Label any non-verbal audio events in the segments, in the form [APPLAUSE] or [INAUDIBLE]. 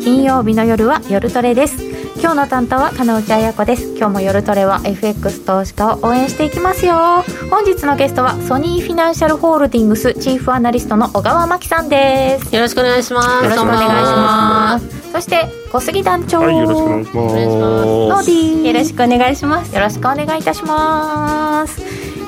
金曜日の夜は夜トレです。今日の担当は金内彩子です。今日も夜トレは FX 投資家を応援していきますよ。本日のゲストはソニーフィナンシャルホールディングスチーフアナリストの尾河眞樹さんです。よろしくお願いします。よろしくお願いします。そして小杉団長、はい、よろしくお願いします。ノーディよろしくお願いします。よろしくお願いいたします。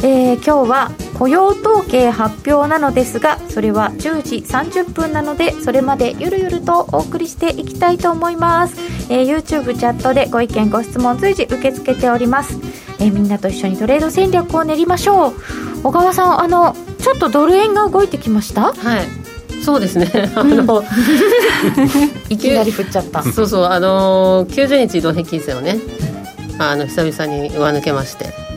えー、今日は雇用統計発表なのですがそれは10時30分なのでそれまでゆるゆるとお送りしていきたいと思います、えー、YouTube チャットでご意見ご質問随時受け付けております、えー、みんなと一緒にトレード戦略を練りましょう。小川さんあのちょっとドル円が動いてきました？はい。そうですね。あの [LAUGHS] いきなり振っちゃった。[LAUGHS] そうそう。あの90日移動平均線をねあの久々に上抜けまして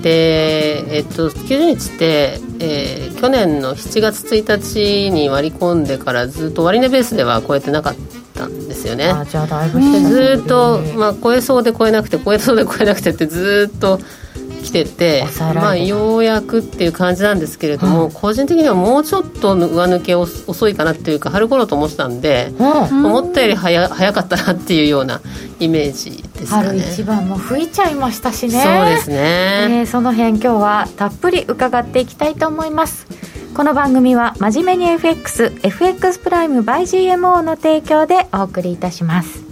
で、えっと、90日って、えー、去年の7月1日に割り込んでからずっと終値ベースでは超えてなかったんですよね。あじゃあだいぶずっと、まあ、超えそうで超えなくて超えそうで超えなくてってずっと来てて、まあ、ようやくっていう感じなんですけれども、うん、個人的にはもうちょっと上抜け遅いかなっていうか春頃と思ってたんで、うん、思ったより早早かったなっていうようなイメージですかね。春一番も吹いちゃいましたしね。そうですね、えー、その辺今日はたっぷり伺っていきたいと思います。この番組は真面目に FXFX プライム by GMO の提供でお送りいたします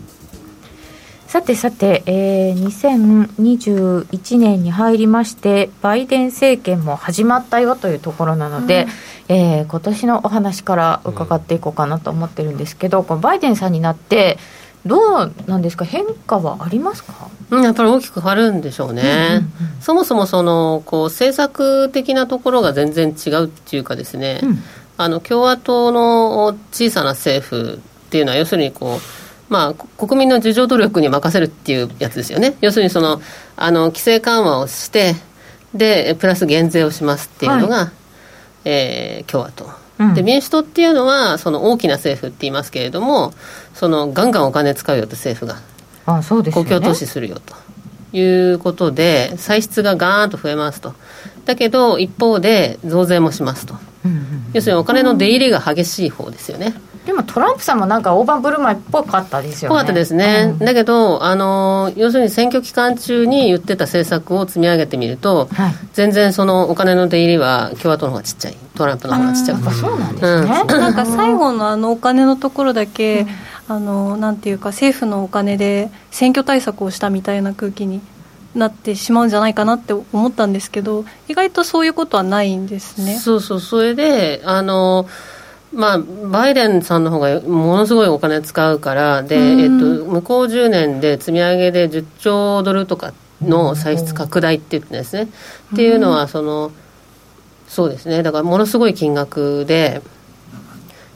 さてさて、えー、2021年に入りましてバイデン政権も始まったよというところなので、うん、えー、今年のお話から伺っていこうかなと思ってるんですけど、このバイデンさんになってどうなんですか？変化はありますか、うん、やっぱり大きく変わるんでしょうね、うんうんうん、そもそもそのこう政策的なところが全然違うっていうかですね、うん、あの共和党の小さな政府っていうのは要するにこうまあ、国民の自助努力に任せるっていうやつですよね。要するにその、あの、規制緩和をして、で、プラス減税をしますっていうのが、はい、えー、共和党。で民主党っていうのはその大きな政府って言いますけれどもそのガンガンお金使うよと政府があそうです、ね、公共投資するよということで歳出がガーンと増えますと。だけど一方で増税もしますと、うんうん、要するにお金の出入りが激しい方ですよね、でもトランプさんもなんか大盤振る舞いっぽかったですよね。ぽかったですね、うん、だけどあの、要するに選挙期間中に言ってた政策を積み上げてみると、はい、全然そのお金の出入りは共和党の方がちっちゃい、トランプの方がちっちゃい。そうなんですね、うん、なんか最後のあのお金のところだけ、うん、あのなんていうか、政府のお金で選挙対策をしたみたいな空気になってしまうんじゃないかなって思ったんですけど、意外とそういうことはないんですね。そうそう。それであのまあ、バイデンさんの方がものすごいお金使うからで、えっと、向こう10年で積み上げで10兆ドルとかの歳出拡大って言ってですね、っていうのはそのそうですね。だからものすごい金額で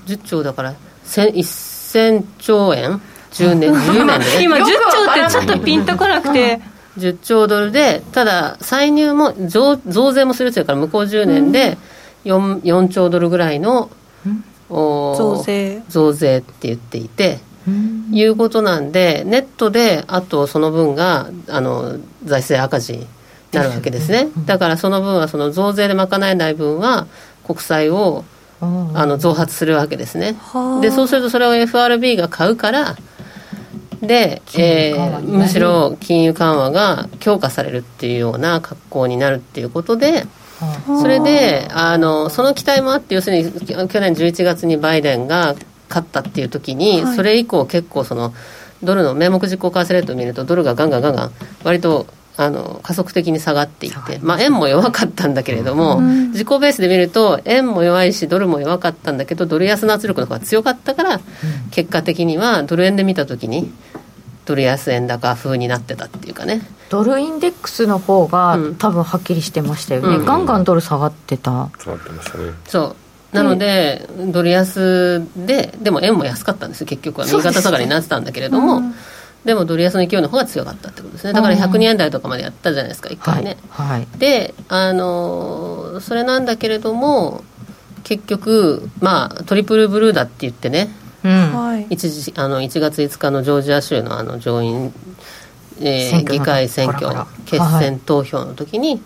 10兆だから1000兆円？10年 [LAUGHS] 10年で、ね、今10兆ってちょっとピンとこなくて。10兆ドルで、ただ、歳入も増増税もするっていうから、向こう10年で 4, 4兆ドルぐらいの増税。増税って言っていて、いうことなんで、ネットであとその分があの財政赤字になるわけですね、だからその分はその増税で賄えない分は国債をあの増発するわけですね、でそうするとそれを FRB が買うから、で、えー、むしろ金融緩和が強化されるっていうような格好になるっていうことで、それであのその期待もあって要するに去年11月にバイデンが勝ったっていう時に、はい、それ以降結構そのドルの名目実行為替レートを見るとドルがガンガンガンガン割とあの加速的に下がっていって、まあ、円も弱かったんだけれども、うん、自己ベースで見ると円も弱いしドルも弱かったんだけどドル安の圧力の方が強かったから、結果的にはドル円で見た時にドル安円高風になってたっていうかね。ドルインデックスの方が、うん、多分はっきりしてましたよね、うん、ガンガンドル下がってた。下がってましたね。そう。なので、ドル安ででも円も安かったんですよ結局は。右肩下がりになってたんだけれども、うん、でもドル安の勢いの方が強かったってことですね。だから102円台とかまでやったじゃないですか1回ね、はい、であのそれなんだけれども結局まあトリプルブルーだって言ってねうん、一時あの1月5日のジョージア州のあの上院、えー、議会選挙決選投票の時に、はい、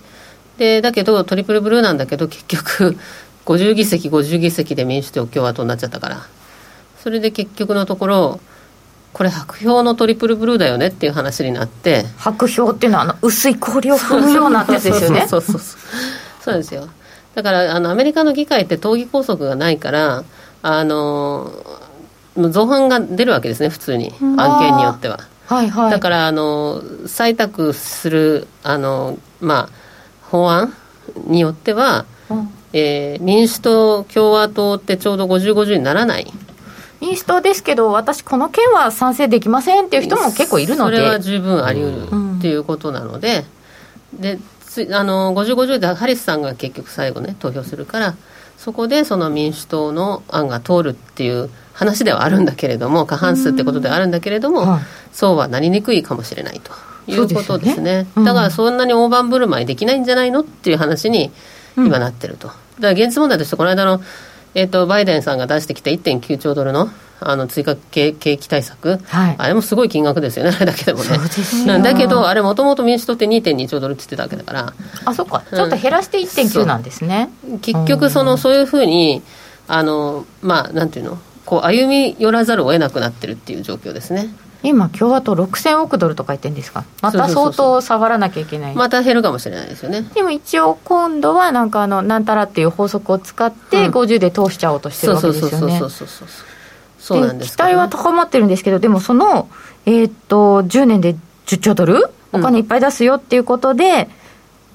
でだけどトリプルブルーなんだけど結局 [LAUGHS] 50議席50議席で民主党共和党になっちゃったから。それで結局のところこれ白氷のトリプルブルーだよねっていう話になって。白氷っていうのはあの薄い氷を踏むようなやつですよね。そうそうそうそう。ですよ。だからあのアメリカの議会って党議拘束がないからあの造反が出るわけですね普通に。案件によっては。はいはい。だからあの採択するあの、まあ、法案によっては、うん。えー民主党共和党ってちょうど5050にならない。民主党ですけど私この件は賛成できませんっていう人も結構いるので。それは十分あり得うんるっていうことなので、でつあの5050でハリスさんが結局最後ね投票するからそこでその民主党の案が通るっていう話ではあるんだけれども過半数ってことではあるんだけれども、はいそうはなりにくいかもしれないということですね。ね。うん。だからそんなに大盤振る舞いできないんじゃないのっていう話に今なってると、だから現実問題としてこの間の、えー、とバイデンさんが出してきた1.9兆ドルのあの追加景景気対策、はい。あれもすごい金額ですよね [LAUGHS] あれだけでもね。なんだけどあれもともと民主党って2.2兆ドルって言ってたわけだから。あそっか。ちょっと減らして1.9なんですね、結局そのそういうふうにあのまあなんていうの？こう歩み寄らざるを得なくなってるっていう状況ですね。今共和党6000億ドルとか言ってるんですか？また相当下がらなきゃいけない。また減るかもしれないですよね。でも一応今度はなんかあのなんたらっていう法則を使ってうん。50で通しちゃおうとしてるわけですよね。そうそうそうそうそうそうなんです期待は高まってるんですけどでもその、えーっと10年で10兆ドル？お金いっぱい出すよっていうことで、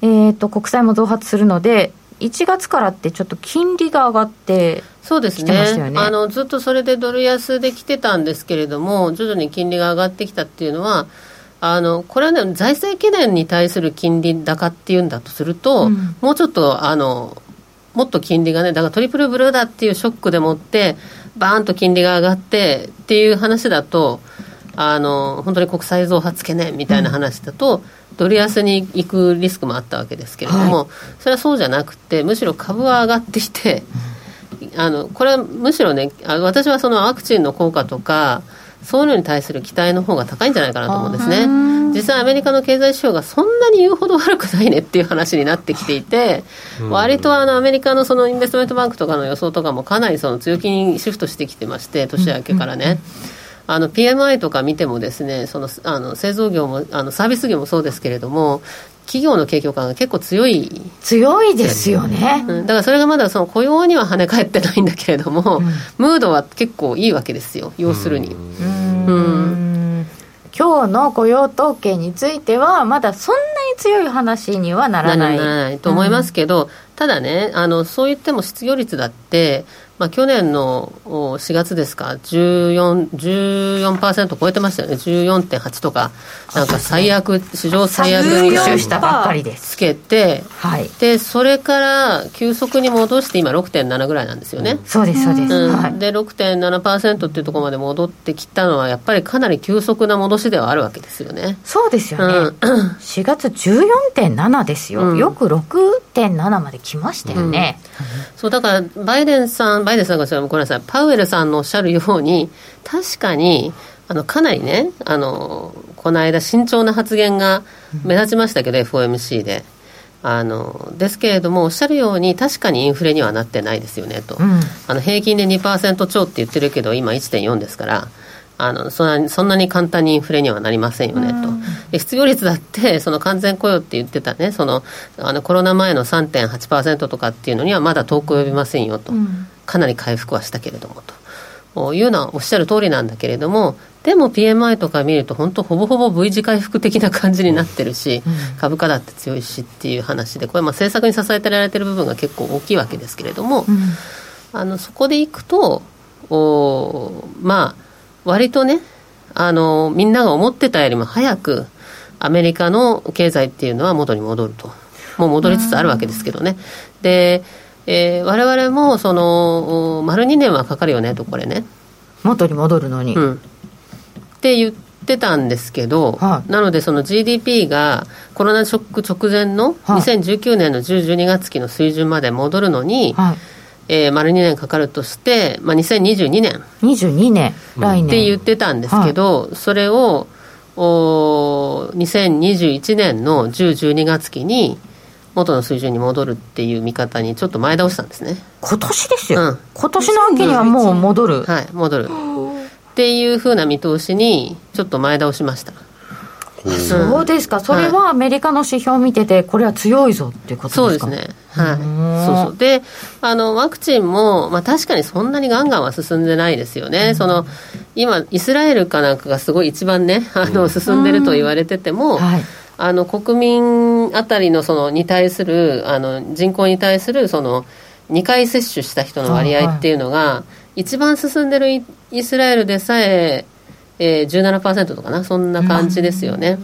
えーっと国債も増発するので1月からってちょっと金利が上がってそうですね。ね。あのずっとそれでドル安で来てたんですけれども徐々に金利が上がってきたっていうのはあのこれはね財政懸念に対する金利高っていうんだとすると、うん。もうちょっとあのもっと金利がねだからトリプルブルーだっていうショックでもってバーンと金利が上がってっていう話だとあの本当に国債増発懸念みたいな話だと、ドル安に行くリスクもあったわけですけれども、それはそうじゃなくてむしろ株は上がってきて、あのこれはむしろねあ私はそのワクチンの効果とかそういうのに対する期待の方が高いんじゃないかなと思うんですね。実際アメリカの経済指標がそんなに言うほど悪くないねっていう話になってきていて、割とあのアメリカのそのインベストメントバンクとかの予想とかもかなりその強気にシフトしてきてまして年明けからね、あの PMI とか見てもですねそのあの製造業もあのサービス業もそうですけれども企業の景況感が結構強い。強いですよね、うん。だからそれがまだその雇用には跳ね返ってないんだけれども、ムードは結構いいわけですよ。要するに、うーん。今日の雇用統計についてはまだそんなに強い話にはならない。ならないと思いますけど、ただねあのそう言っても失業率だって、まあ、去年のお4月ですか14 14%超えてましたよね。14.8とかなんか最悪史上最悪優に秀したばっかりですつけてはい。でそれから急速に戻して今6.7ぐらいなんですよね、そうですそうです、うん。はい、で6.7%っていうところまで戻ってきたのはやっぱりかなり急速な戻しではあるわけですよね。そうですよね、うん。4月14.7ですよ、うん。よく6.7まで来ましたよね、そうだからバイデンさんバイデンさんがごめんなさいパウエルさんのおっしゃるように確かにあのかなりねあのこの間慎重な発言が目立ちましたけど、FOMC で。あのですけれどもおっしゃるように確かにインフレにはなってないですよねと、うん。あの平均で2%超って言ってるけど今1.4ですからあのそんなにそんなに簡単にインフレにはなりませんよねと、で失業率だってその完全雇用って言ってたねそのあのコロナ前の3.8%とかっていうのにはまだ遠く及びませんよと、かなり回復はしたけれどもというのはおっしゃる通りなんだけれどもでも PMI とか見ると本当ほぼほぼ V 字回復的な感じになってるし、株価だって強いしっていう話でこれまあ政策に支えてられてる部分が結構大きいわけですけれども、あのそこでいくとおまあ割とねあのみんなが思ってたよりも早くアメリカの経済っていうのは元に戻ると。もう戻りつつあるわけですけどね。で、えー、我々もそのお丸2年はかかるよねとこれね。元に戻るのに、うん、って言ってたんですけど、はい。なのでその GDP がコロナショック直前のはい。2019年の10、12月期の水準まで戻るのに、はい、えー丸2年かかるとして、まあ、2022年。22年、来年。って言ってたんですけど、それをお2021年の10、12月期に元の水準に戻るっていう見方にちょっと前倒したんですね。今年ですよ、うん。今年の秋にはもう戻る、はい、戻る。っっていうふうな見通しにちょっと前倒しました。そうですか、それはアメリカの指標を見てて、これは強いぞっていうことですか？そうですね、はい、そうそう。であのワクチンも、まあ、確かにそんなにガンガンは進んでないですよね、うん、その今、イスラエルかなんかがすごい一番ね、あの進んでると言われてても、うん。はい、あの国民あたりのそのに対するあの人口に対するその2回接種した人の割合っていうのが、一番進んでるイスラエルでさえ、えー、17%とかなそんな感じですよね、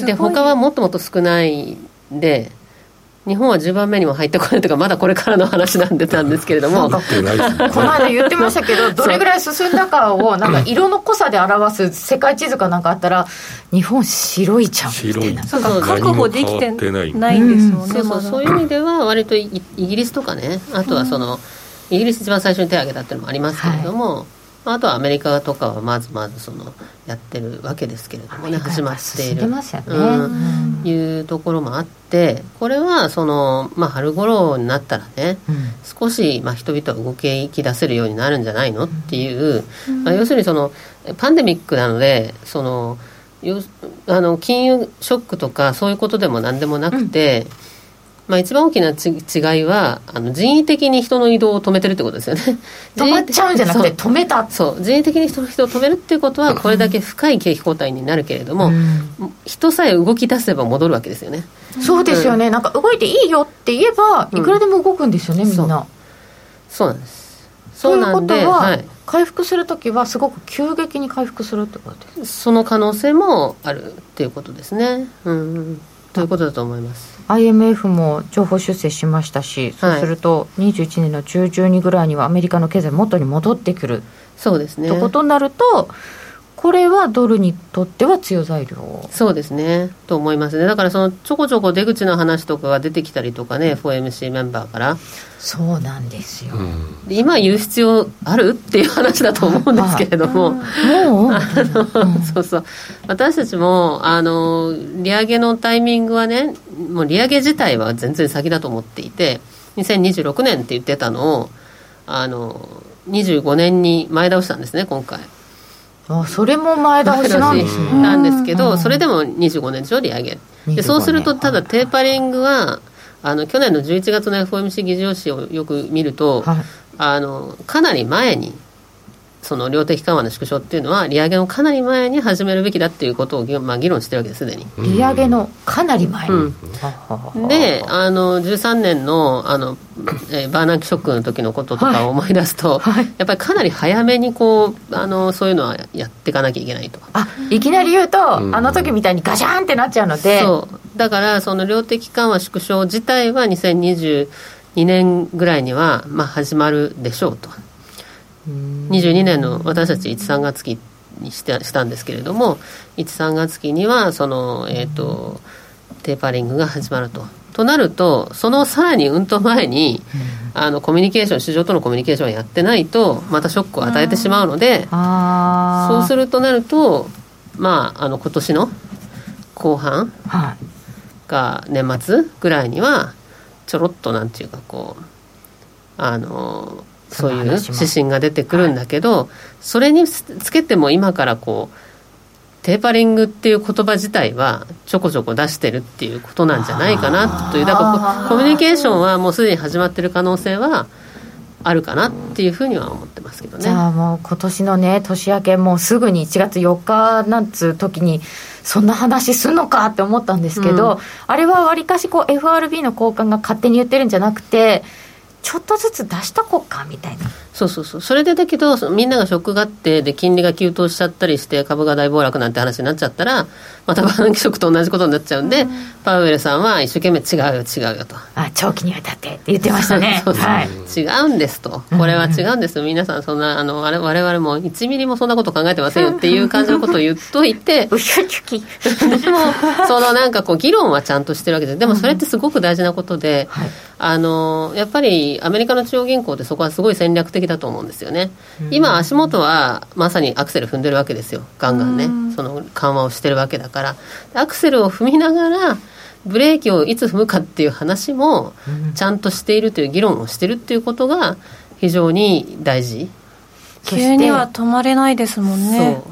うん、で他はもっともっと少ないで日本は10番目にも入ってこないとかまだこれからの話なんでたんですけれども。この間言ってましたけどどれぐらい進んだかをなんか色の濃さで表す世界地図かなんかあったら日本白いちゃんみたいな。そうか確保できてないんですもん。ね、うん、そうそうそう。いう意味では割とイギリスとかねあとはその、イギリス一番最初に手を挙げたっていうのもありますけれども、はいあとはアメリカとかはまずまずそのやってるわけですけれどもね始まっている、ね。うん、いうところもあってこれはその、まあ、春頃になったらね、うん、少し、まあ、人々は動き出せるようになるんじゃないの？っていう、まあ、要するにそのパンデミックなのでそのあの金融ショックとかそういうことでも何でもなくて、うんまあ、一番大きなち違いはあの人為的に人の移動を止めてるってことですよね。[LAUGHS] 止まっちゃうんじゃなくて止めた。そう。人為的に人の人を止めるっていうことは [LAUGHS] これだけ深い景気後退になるけれども、うん、人さえ動き出せば戻るわけですよね。そうですよね、うん、なんか動いていいよって言えばいくらでも動くんですよね、うん、みんな。そう。なんです。そうなんではい、回復するときはすごく急激に回復するってことですその可能性もあるっていうことですね。うん。ということだと思います IMF も情報修正しましたし、そうすると21年の中旬にぐらいにはアメリカの経済元に戻ってくる。そうですね。ということになるとこれはドルにとっては強材料。そうですね。と思いますね。だからそのちょこちょこ出口の話とかが出てきたりとかね FOMC メンバーから。そうなんですよ、うん、今言う必要あるっていう話だと思うんですけれども、もう。[LAUGHS] あの、そうそう。私たちもあの利上げのタイミングはねもう利上げ自体は全然先だと思っていて2026年って言ってたのをあの25年に前倒したんですね今回あそれも前倒しなんですね。なんですけど、それでも25年上利上げ。でそうするとただテーパリングはあの去年の11月の FOMC 議事要旨をよく見ると、はい、あのかなり前にその量的緩和の縮小っていうのは利上げのかなり前に始めるべきだっていうことを、まあ、議論してるわけですすでに。利上げのかなり前。に、うん、であの13年のあの、えー、バーナンキショックの時のこととかを思い出すと、はい。はい、やっぱりかなり早めにこうあのそういうのはやっていかなきゃいけないと。あいきなり言うと、うん、あの時みたいにガシャンってなっちゃうので。そう。だからその量的緩和縮小自体は2022年ぐらいには、まあ、始まるでしょうと。22年の私たち1、3月期にしてしたんですけれども1、3月期にはその、えーと、テーパリングが始まると。となるとそのさらにうんと前に、あのコミュニケーション市場とのコミュニケーションをやってないとまたショックを与えてしまうのでそうするとなるとまああの今年の後半が年末ぐらいにはちょろっとなんていうかこうあのそういう指針が出てくるんだけど、はい、それにつけても今からこうテーパリングっていう言葉自体はちょこちょこ出してるっていうことなんじゃないかなというだからコミュニケーションはもうすでに始まってる可能性はあるかなっていうふうには思ってますけどね。じゃあもう今年のね年明けもうすぐに1月4日なんつう時にそんな話すんのかって思ったんですけど、うん、あれはわりかしこう FRB の高官が勝手に言ってるんじゃなくてちょっとずつ出しとこうかみたいな。そうそうそう。それでだけどみんながショックがあってで金利が急騰しちゃったりして株が大暴落なんて話になっちゃったらまたバーナンキショックと同じことになっちゃうんで、うん、パウエルさんは一生懸命違うよ違うよと。あ長期にわたってって言ってましたね。[LAUGHS] はい、違うんですと。これは違うんです、皆さんそんなあの我々も1ミリもそんなこと考えてませんよっていう感じのことを言っといて [LAUGHS] でもそのなんかこう議論はちゃんとしてるわけです。でもそれってすごく大事なことで、うんはい、あのやっぱりアメリカの中央銀行ってそこはすごい戦略的だと思うんですよね、今足元はまさにアクセル踏んでるわけですよ。ガンガンね、その緩和をしてるわけだから。アクセルを踏みながらブレーキをいつ踏むかっていう話もちゃんとしているという議論をしてるっていうことが非常に大事。急には止まれないですもんね。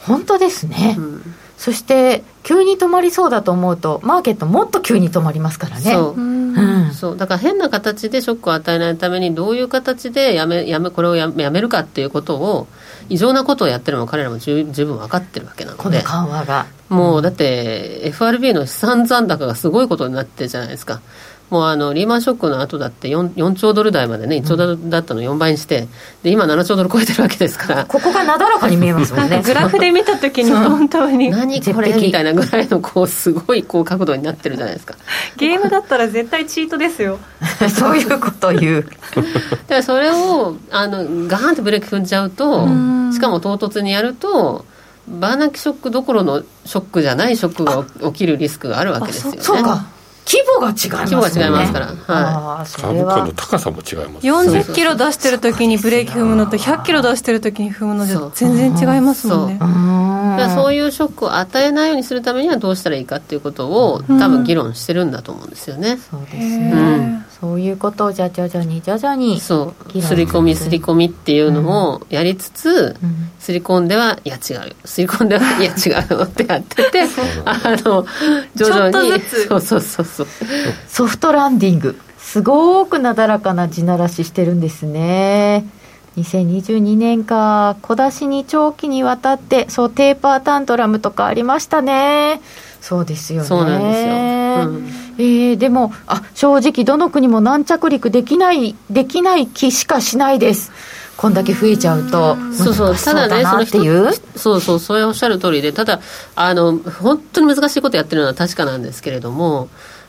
本当ですね、うんそして急に止まりそうだと思うとマーケットもっと急に止まりますからね。そう,、うん、そう。だから変な形でショックを与えないためにどういう形でやめやめこれをやめやめるかっていうことを異常なことをやってるのも彼らも十十分分かってるわけなので。この緩和が。もうだって FRB の資産残高がすごいことになってるじゃないですかもうあのリーマンショックの後だって 4, 4兆ドル台までね、1兆ドルだったの4倍にして、で今、7兆ドル超えてるわけですから、ここがなだらかに見えますもんね、[LAUGHS] グラフで見たときに、本当に、何これ？みたいなぐらいのこうすごいこう角度になってるじゃないですか。ゲームだったら絶対チートですよ、[LAUGHS] そういうこと言う。[LAUGHS] だからそれをあのガーンとブレーキ踏んじゃうと、しかも唐突にやると、バーナキショックどころのショックじゃないショックが起きるリスクがあるわけですよね。そうか規模が違います、ね、規模が違いますから、はい、株価の高さも違います40キロ出してる時にブレーキ踏むのと100キロ出してる時に踏むのじゃ全然違いますもんね。そう。そういうショックを与えないようにするためにはどうしたらいいかっていうことを多分議論してるんだと思うんですよね、そうですね、うんそういうことをじゃあ徐々に徐々にそう。すり込みすり込みっていうのをやりつつ、うん、すり込んではいや違う。すり込んではいや違うってやってて [LAUGHS] あの徐々に。そうそうそうそう。ソフトランディング。すごくなだらかな地ならししてるんですね。2022年か小出しに長期にわたってそうテーパータントラムとかありましたねそうですよね。そうなんですよ、うん。えー、でもあ正直どの国も軟着陸できないできない気しかしないです。こんだけ増えちゃうとそうそうただねそのいう？そうそうそれおっしゃる通りでただあの本当に難しいことやってるのは確かなんですけれども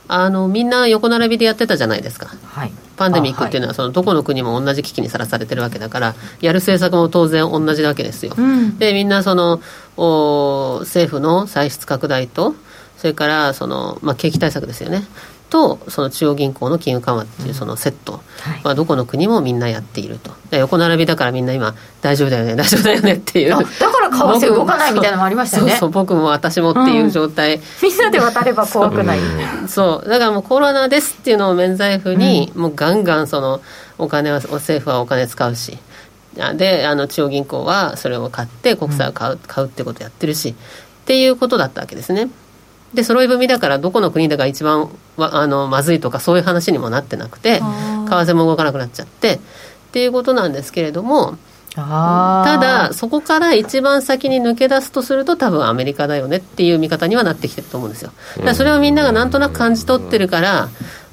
あのみんな横並びでやってたじゃないですか、はい、パンデミックっていうのはそのどこの国も同じ危機にさらされてるわけだからやる政策も当然同じわけですよ、うん、でみんなそのお政府の歳出拡大とそれからその、まあ、景気対策ですよね。とその中央銀行の金融緩和っていうそのセット、うんはどこの国もみんなやっていると。横並びだからみんな今大丈夫だよね。[LAUGHS] 大丈夫だよねっていう。だから為替動かないみたいなのもありましたよね。そうそう僕も私もっていう状態、うん、みんなで渡れば怖くない。そう。だからもうコロナですっていうのを免罪符に、もうガンガンそのお金は政府はお金使うし。であの中央銀行はそれを買って国債を買う,、買うってことやってるし。っていうことだったわけですねで揃い踏みだからどこの国だか一番あのまずいとかそういう話にもなってなくて為替も動かなくなっちゃってっていうことなんですけれどもただそこから一番先に抜け出すとすると多分アメリカだよねっていう見方にはなってきてると思うんですよ。だからそれをみんながなんとなく感じ取ってるから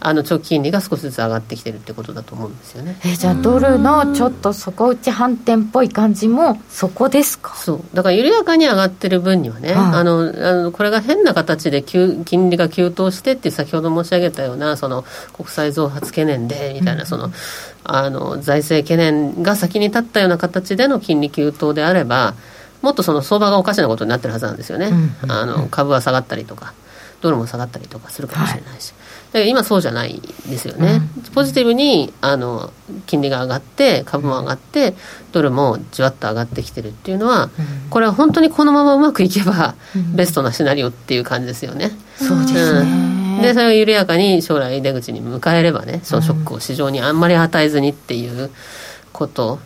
あの長期金利が少しずつ上がってきてるってことだと思うんですよね。えじゃあドルのちょっと底打ち反転っぽい感じもそこですか？そう。だから緩やかに上がってる分にはね、はい、あのあのこれが変な形で急金利が急騰してって先ほど申し上げたようなその国債増発懸念でみたいな、そのあの財政懸念が先に立ったような形での金利急騰であればもっとその相場がおかしなことになってるはずなんですよね、あの株は下がったりとかドルも下がったりとかするかもしれないし、はい今そうじゃないですよね、うん、ポジティブにあの金利が上がって株も上がってドルもじわっと上がってきてるっていうのは、うん、これは本当にこのままうまくいけば、ベストなシナリオっていう感じですよね。そうですね、でそれを緩やかに将来出口に迎えればねそのショックを市場にあんまり与えずにっていうこと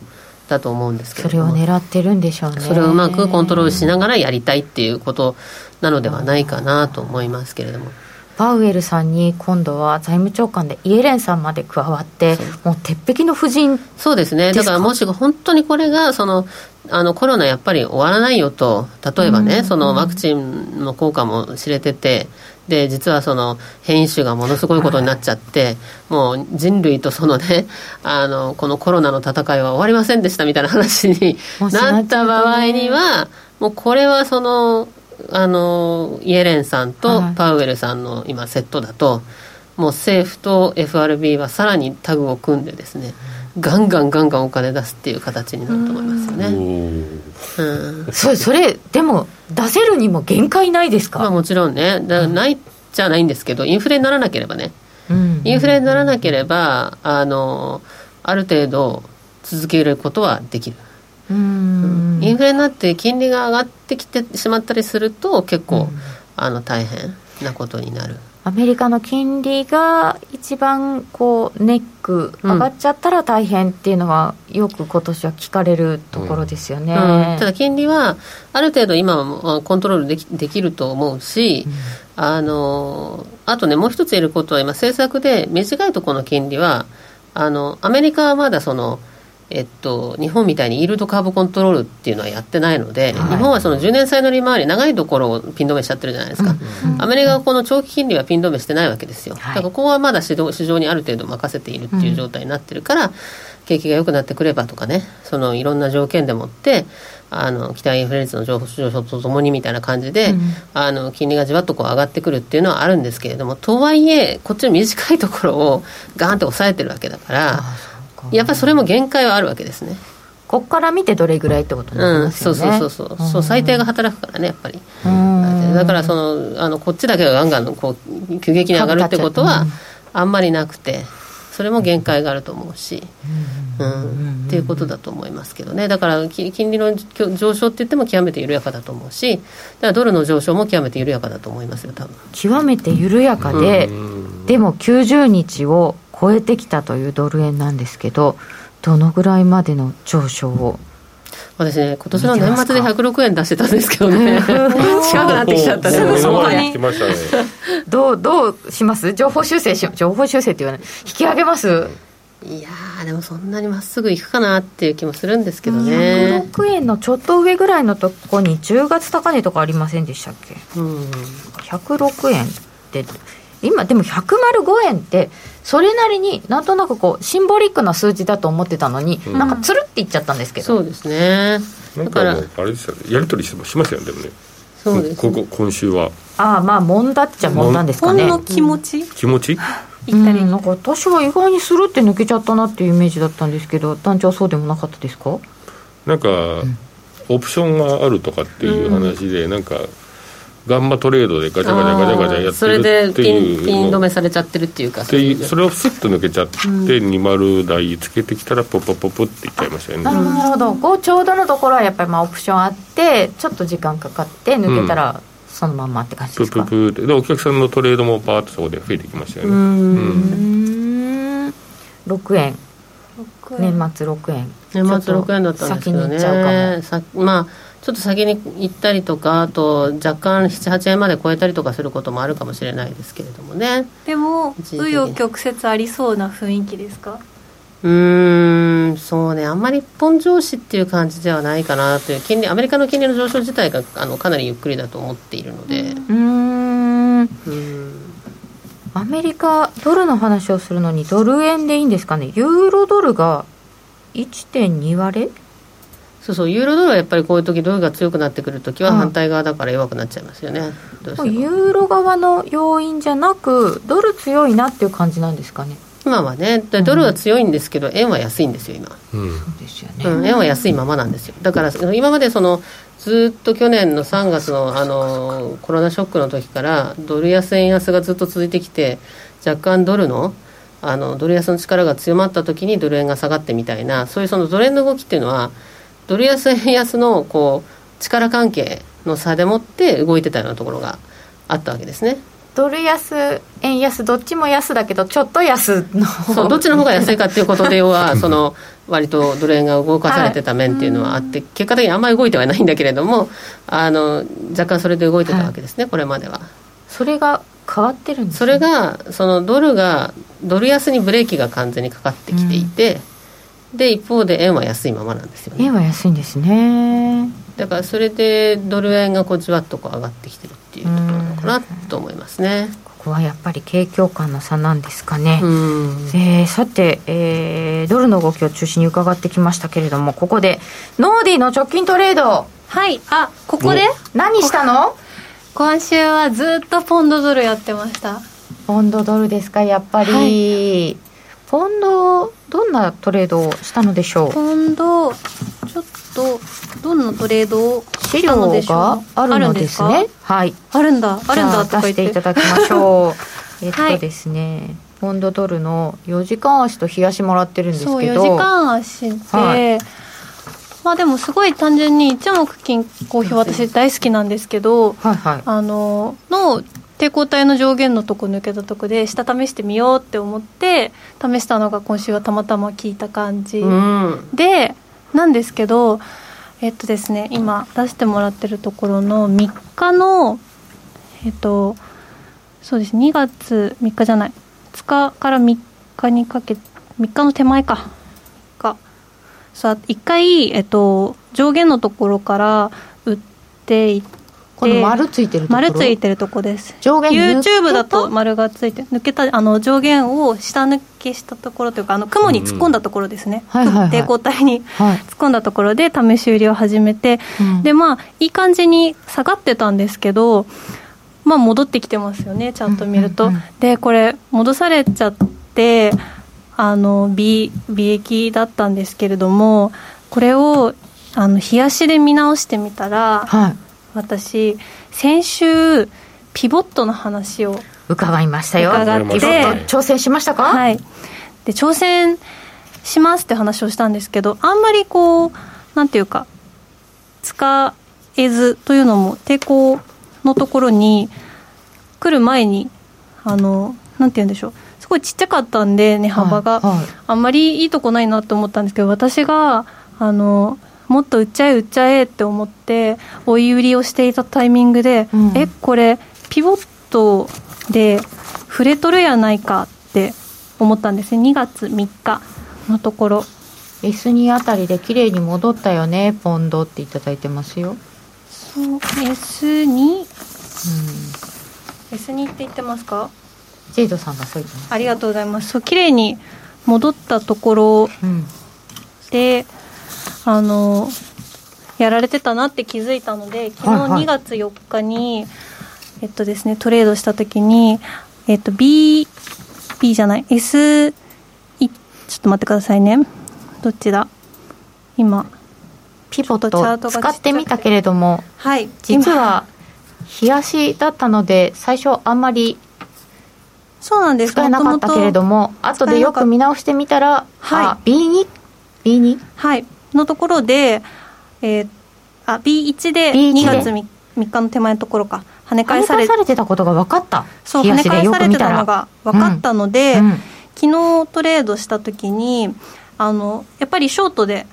だと思うんですけどそれを狙ってるんでしょうね。それをうまくコントロールしながらやりたいっていうことなのではないかなと思いますけれども。パウエルさんに今度は財務長官でイエレンさんまで加わってもう鉄壁の布陣そうですね。だからもし本当にこれがそのあのコロナやっぱり終わらないよと例えばね、うん、そのワクチンの効果も知れててで実はその変異種がものすごいことになっちゃって、はい、もう人類とそのねあのこのコロナの戦いは終わりませんでしたみたいな話になった場合にはもうこれはそのあのイエレンさんとパウエルさんの今セットだと、もう政府と FRB はさらにタグを組んでですねガンガンガンガンお金出すっていう形になると思いますよね。うん、それそれでも出せるにも限界ないですか、まあ、もちろんね。だないじゃないんですけどインフレにならなければね、うん、インフレにならなければあのある程度続けることはできる。インフレになって金利が上がってきてしまったりすると結構、あの大変なことになる。アメリカの金利が一番こうネック上がっちゃったら大変っていうのは、よく今年は聞かれるところですよね、うん。うん、ただ金利はある程度今はコントロールできできると思うし、うん、あのあとねもう一つ言えることは今政策で短いところの金利はあのアメリカはまだそのえっと、日本みたいにイールドカーブコントロールっていうのはやってないので、はい、日本はその10年債の利回り長いところをピン止めしちゃってるじゃないですか、うんうん、アメリカはこの長期金利はピン止めしてないわけですよ、はい、だからここはまだ市場市場にある程度任せているっていう状態になってるから、うん、景気が良くなってくればとかねそのいろんな条件でもってあの期待インフレ率の上昇とともにみたいな感じで、うん、あの金利がじわっとこう上がってくるっていうのはあるんですけれどもとはいえこっちの短いところをガーンと抑えてるわけだからやっぱりそれも限界はあるわけですね。ここから見てどれぐらいってことになりますよね、うん、そうそうそうそう、そう最低が働くからねやっぱり。だからそのあのこっちだけがガンガンこう急激に上がるってことはあんまりなくてそれも限界があると思うし、うん、っていうことだと思いますけどね。だから金利の上昇って言っても極めて緩やかだと思うしだからドルの上昇も極めて緩やかだと思いますよ多分。極めて緩やかで、でも90日を超えてきたというドル円なんですけどどのぐらいまでの上昇を？私ね、今年の年末で106円出してたんですけどね、近くなってきちゃったね、すぐそこに。[LAUGHS] どう、どうします？情報修正し、情報修正っていうのは、引き上げます？いやでもそんなにまっすぐいくかなっていう気もするんですけどね。106円のちょっと上ぐらいのとこに10月高値とかありませんでしたっけ、うん、106円って今でも105円ってそれなりになんとなくこうシンボリックな数字だと思ってたのに、うん、なんかつるっていっちゃったんですけど。そうですね。だから。あれですよね。やり取りしますよねでもね。そうです、ね、ここ今週は。ああまあもんだっちゃもんなんですかね。ほんの気持ち、気持ち？行ったり、うん、なんか私は意外にするって抜けちゃったなっていうイメージだったんですけど団長はそうでもなかったですか？なんか、うん、オプションがあるとかっていう話で、うん、なんかガンマトレードでガチャガチャガチャガチャやってるっていう。ピン止めされちゃってるっていうかそれをスッと抜けちゃって、20台つけてきたらポポポポっていっちゃいましたよね。なるほど。なるほどこうちょうどのところはやっぱりまあオプションあってちょっと時間かかって抜けたら、そのまんまって感じですか？プププでお客さんのトレードもバーッとそこで増えてきましたよね。うん。うん6円。年末6円。年末6円だったんですけどね先に行っちゃうかも。まあちょっと先に行ったりとかあと若干78円まで超えたりとかすることもあるかもしれないですけれどもね。でも紆余曲折ありそうな雰囲気ですか？うんそうね。あんまり一本上司っていう感じではないかなという金利アメリカの金利の上昇自体があのかなりゆっくりだと思っているので。うん。アメリカドルの話をするのにドル円でいいんですかね？ユーロドルが1.2割？れそうそうユーロドルはやっぱりこういう時ドルが強くなってくる時は反対側だから弱くなっちゃいますよね、うん、ユーロ側の要因じゃなくドル強いなっていう感じなんですかね。今はね。ドルは強いんですけど、うん、円は安いんですよ今、うん、そうですよね、うん、円は安いままなんですよ。だから今までそのずっと去年の3月のあのコロナショックの時からドル安円安がずっと続いてきて若干ドルのあのドル安の力が強まった時にドル円が下がってみたいなそういうそのドル円の動きっていうのはドル安円安のこう力関係の差でもって動いてたようなところがあったわけですね。ドル安、円安、どっちも安だけど、ちょっと安のそうどっちの方が安いかっていうことで、要は、[LAUGHS] その割とドル円が動かされてた面っていうのはあって、はい、結果的にあんまり動いてはないんだけれども、あの若干それで動いてたわけですね、はい、これまでは。それが変わってるんです、ね、それが、そのドルが、ドル安にブレーキが完全にかかってきていて、うんで一方で円は安いままなんですよね。円は安いんですね。だからそれでドル円がこうじわっとこう上がってきてるっていうところなのかなと思いますね。ここはやっぱり景況感の差なんですかね、えー、さて、えー、ドルの動きを中心に伺ってきましたけれどもここでノーディーの直近トレード。はい。あここで？何したの？今週はずっとポンドドルやってました。ポンドドルですか？やっぱり、はい、ポンドどんなトレードをしたのでしょう？今度ちょっとどんなトレードを資料があるのですね。はい。あるんだあるんだと出していただきましょう。[LAUGHS] えっとですね、はい、ポンドドルの4時間足と冷やしもらってるんですけど。そう4時間足で、はい、ままあでもすごい単純に一目金公表私大好きなんですけど、はいはい、あのの抵抗体の上限のとこ抜けたとこで下試してみようって思って試したのが今週はたまたま効いた感じ、うん、でなんですけどえっとですね今出してもらってるところの3日のえっとそうです2月3日じゃない2日から3日にかけ3日の手前かがさ1回、えっと、上限のところから売っていってこの丸ついてるところ？丸ついてるとこです。上限 YouTube だと丸がついて抜けたあの上限を下抜けしたところというかあの雲に突っ込んだところですね、抵抗体に突っ込んだところで試し売りを始めて、はい、でまあいい感じに下がってたんですけどまあ戻ってきてますよねちゃんと見ると、うんうんうん、でこれ戻されちゃってあの美美液だったんですけれどもこれをあの冷やしで見直してみたら、はい私先週ピボットの話を伺いましたよ。伺って。挑戦しましたか？はい。で挑戦しますって話をしたんですけどあんまりこうなんていうか使えずというのも抵抗のところに来る前にあのなんて言うんでしょう。すごいちっちゃかったんで値幅が、はいはい、あんまりいいとこないなと思ったんですけど私があのもっと売っちゃえ売っちゃえって思って追い売りをしていたタイミングで、うん、えこれピボットで触れとるやないかって思ったんです。ね2月3日のところ。S2 あたりで綺麗に戻ったよねポンドっていただいてますよ。そう S2、うん、S2 って言ってますか？ジェイドさんがそう言ってます。ありがとうございます。そう綺麗に戻ったところで、うんあのやられてたなって気づいたので昨日2月4日に、はいはい、えっとですねトレードした時にえっと B B じゃない S ちょっと待ってくださいね。どっちだ？今。ピボット使ってみたけれども、はい、実は冷やしだったので最初あんまりそうなんです。使えなかったけれども後でよく見直してみたら、はい、B2 B2 はいのところで、えー、あ B1 で2月 3, 3日の手前のところか。跳ね返されてたことが分かった。そう跳ね返されてたのが分かったので、うん。うん、昨日トレードした時にあのやっぱりショートで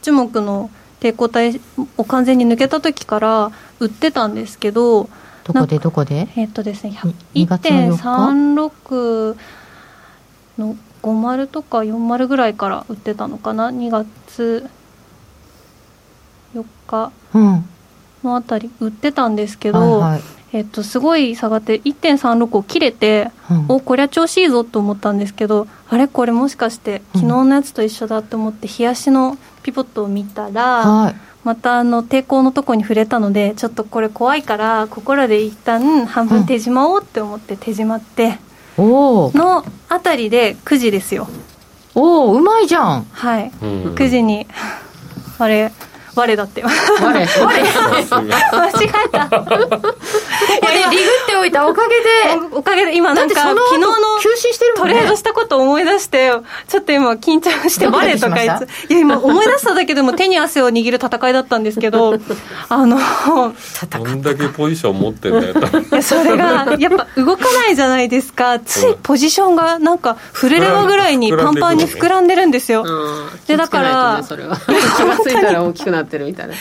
樹木の抵抗体を完全に抜けた時から売ってたんですけどどこでどこで？えー、っとですね1.36の50とか40ぐらいから売ってたのかな？2月4日のあたり売ってたんですけど、うんはいはい、えっと、すごい下がって1.36を切れて、うん、おこりゃ調子いいぞと思ったんですけどあれ？これもしかして昨日のやつと一緒だって思って冷やしのピボットを見たら、はい、またあの抵抗のとこに触れたのでちょっとこれ怖いからここらで一旦半分手締まおうって思って手締まって。のあたりで9時ですよ。おおうまいじゃん。はい、9時に。[LAUGHS] あれ我だって。我？我？間違えた。いやリグっておいたおかげで。おかげで今なんか昨日のトレードしたこと思い出してちょっと今緊張して我とかいついや今思い出しただけでも手に汗を握る戦いだったんですけど [LAUGHS] あのどんだけポジション持ってんだよいやそれがやっぱ動かないじゃないですか。ついポジションがなんか触れればぐらいにパンパンに膨らんでるんですよ、でだから、それは。[LAUGHS] 気が付いたら大きくなってるみたいな。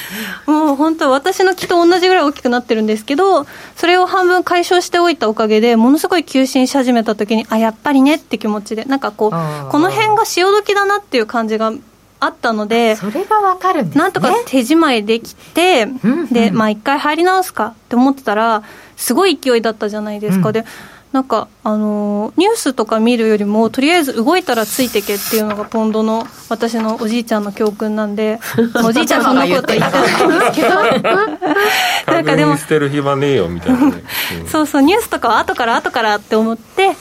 もう本当私の木と同じぐらい大きくなってるんですけどそれを半分解消しておいたおかげでものすごい急進し始めた時にあやっぱりねって気持ちでなんかこうこの辺が潮時だなっていう感じがあったのでそれがわかるんです、ね、なんとか手仕舞いできて、うんうん、でまあ一回入り直すかって思ってたらすごい勢いだったじゃないですか、うん、でなんか、あのニュースとか見るよりもとりあえず動いたらついてけっていうのがポンドの私のおじいちゃんの教訓なんで [LAUGHS] おじいちゃんそんなこと言ってないんですけど。なんかでも捨てる暇ねえよみたいな、ね。うん、[LAUGHS] そうそうニュースとかは後から後からって思って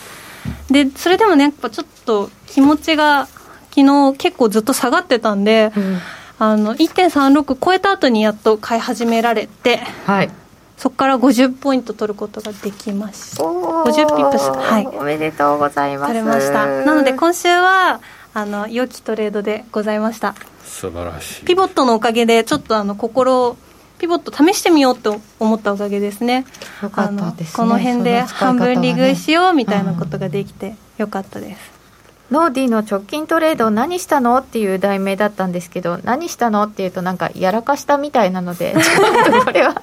でそれでもねやっぱちょっと気持ちが昨日結構ずっと下がってたんで、うん、あの1.36超えた後にやっと買い始められて、はい、そこから50ポイント取ることができました。50ピップスはい。おめでとうございます。取れました。なので今週はあの良きトレードでございました。素晴らしい。ピボットのおかげでちょっとあの心ピボット試してみようと思ったおかげですね。よかったですね。この辺で半分利食いしようみたいなことができてよかったです、ノーディーの直近トレード何したのっていう題名だったんですけど何したのっていうとなんかやらかしたみたいなので [LAUGHS] ちょっとこれは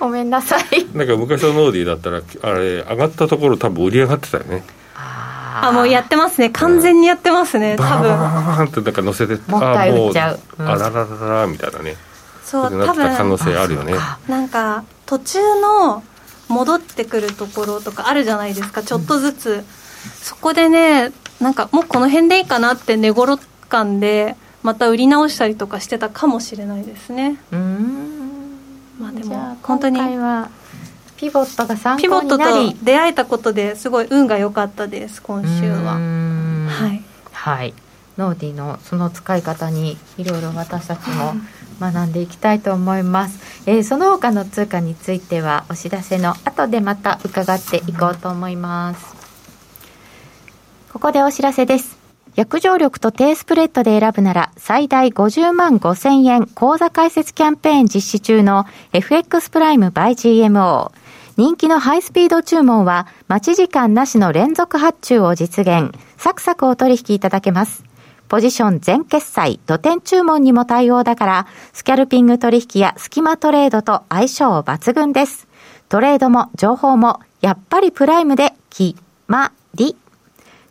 ごめんなさい。なんか昔のノーディーだったらあれ上がったところ多分売り上がってたよね。ああもうやってますね。完全にやってますね多バーンバーン分。バーンってなんか乗せてもう一回売っちゃう。うん。あもあららららみたいなね。そうなってた可能多分性あるよね。なんか途中の戻ってくるところとかあるじゃないですか。ちょっとずつ、そこでねなんかもうこの辺でいいかなって寝頃感でまた売り直したりとかしてたかもしれないですね。うーん。まあでも本当に今回はピボットが参ピボットと出会えたことですごい運が良かったです今週は。ん。はい。はい。ノーディのその使い方にいろいろ私たちも学んでいきたいと思います、えーその他の通貨についてはお知らせの後でまた伺っていこうと思いますここでお知らせです約定力と低スプレッドで選ぶなら最大50万5千円口座開設キャンペーン実施中の FX プライム by GMO 人気のハイスピード注文は待ち時間なしの連続発注を実現サクサクお取引いただけますポジション全決済、土点注文にも対応だから、スキャルピング取引やスキマトレードと相性抜群です。トレードも情報も、やっぱりプライムで、決まり。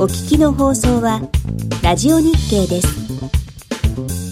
お聞きの放送はラジオ日経です。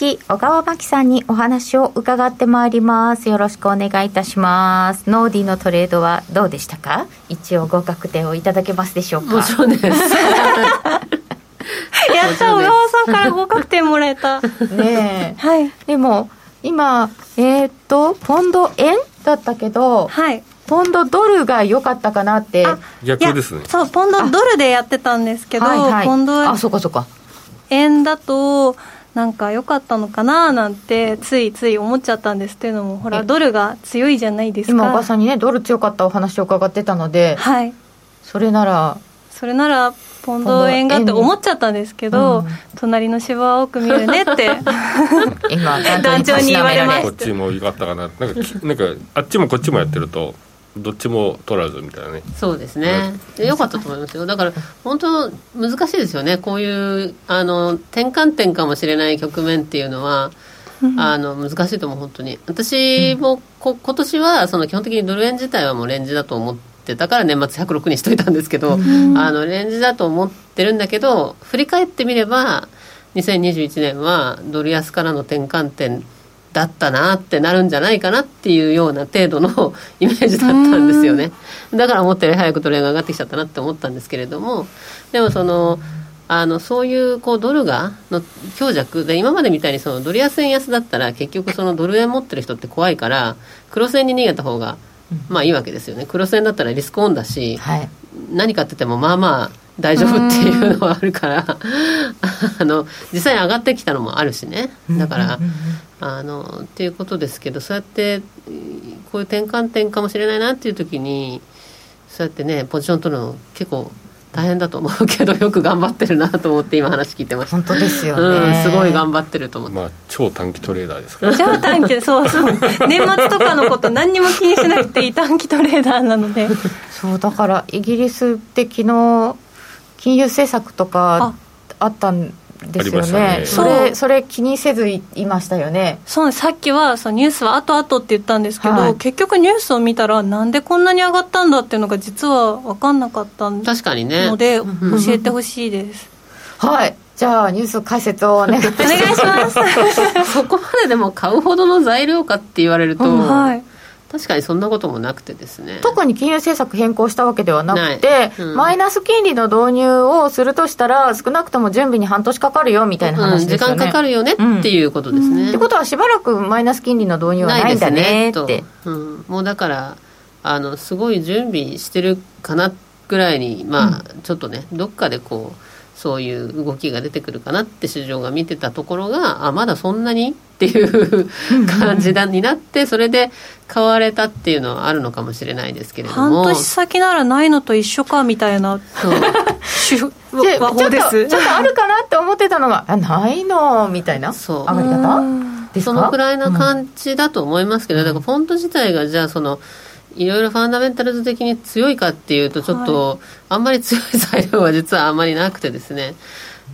き小川真紀さんにお話を伺ってまいります。よろしくお願いいたします。ノーディのトレードはどうでしたか？一応合格点をいただけますでしょうか？もちろんです。やった小川さんから合格点もらえた。ねはい。えでも今えーっとポンド円だったけどはい。ポンドドルが良かったかなって。あ逆ですね。そうポンドドルでやってたんですけど、はいはい。ポンドあそうかそうか。円だとなんか良かったのかななんてついつい思っちゃったんですっていうのもほえらドルが強いじゃないですか。今小川さんにねドル強かったお話を伺ってたのではい。それならそれならポンド円がって思っちゃったんですけど、うん隣の芝は多く見るねって。[LAUGHS] 今団長に言われましこっちも良かったかな。なんかきなんかあっちもこっちもやってるとどっちも取らずみたいなね。そうですね、でよかったと思いますよ、だから本当、難しいですよね、こういうあの転換点かもしれない局面っていうのは、あの難しいと思う、本当に。私もこ今年はその基本的にドル円自体はもうレンジだと思ってたから、年末106にしといたんですけど、あのレンジだと思ってるんだけど、振り返ってみれば、2021年はドル安からの転換点だったなってなるんじゃないかなっていうような程度の [LAUGHS] イメージだったんですよね。だから思ったより早くドル円が上がってきちゃったなって思ったんですけれども。でもそのあのそういうこうドルがの強弱で今までみたいにそのドル安円安だったら結局そのドル円持ってる人って怖いから黒線に逃げた方がまあいいわけですよね。黒線だったらリスクオンだし、はい。何買っててもまあまあ大丈夫っていうのはあるから。あの実際に上がってきたのもあるしね。だから、あのっていうことですけどそうやってこういう転換点かもしれないなっていう時にそうやってねポジション取るの結構大変だと思うけどよく頑張ってるなと思って今話聞いてました。本当ですよね、うん、すごい頑張ってると思って、まあ、超短期トレーダーですから。超短期 [LAUGHS] そうそう。年末とかのこと何にも気にしなくていい短期トレーダーなのでそうだからイギリスって昨日金融政策とかあ。ったんですよね、ね、それそれ気にせずいましたよね。そうさっきはそのニュースは後々って言ったんですけど、はい、結局ニュースを見たらなんでこんなに上がったんだっていうのが実は分かんなかった確かにね。ので、教えてほしいです、はい。じゃあニュース解説をお願いしますお願いします。[LAUGHS] そこまででも買うほどの材料かって言われると、うん、はい確かにそんなこともなくてですね。特に金融政策変更したわけではなくて、うん、マイナス金利の導入をするとしたら少なくとも準備に半年かかるよみたいな話ですよね、うん、時間かかるよねっていうことですね、ってことはしばらくマイナス金利の導入はないんだねって、うん、もうだからあのすごい準備してるかなぐらいにまあ、ちょっとねどっかでこうそういう動きが出てくるかなって市場が見てたところがあまだそんなにっていう感じだになってそれで買われたっていうのはあるのかもしれないですけれども。半年先ならないのと一緒かみたいな。和法です。ちょっとあるかなって思ってたのがあないのみたいな上がり方？そのくらいな感じだと思いますけど、だからフォント自体がじゃあそのいろいろファンダメンタルズ的に強いかっていうとちょっと、あんまり強い材料は実はあんまりなくてですね。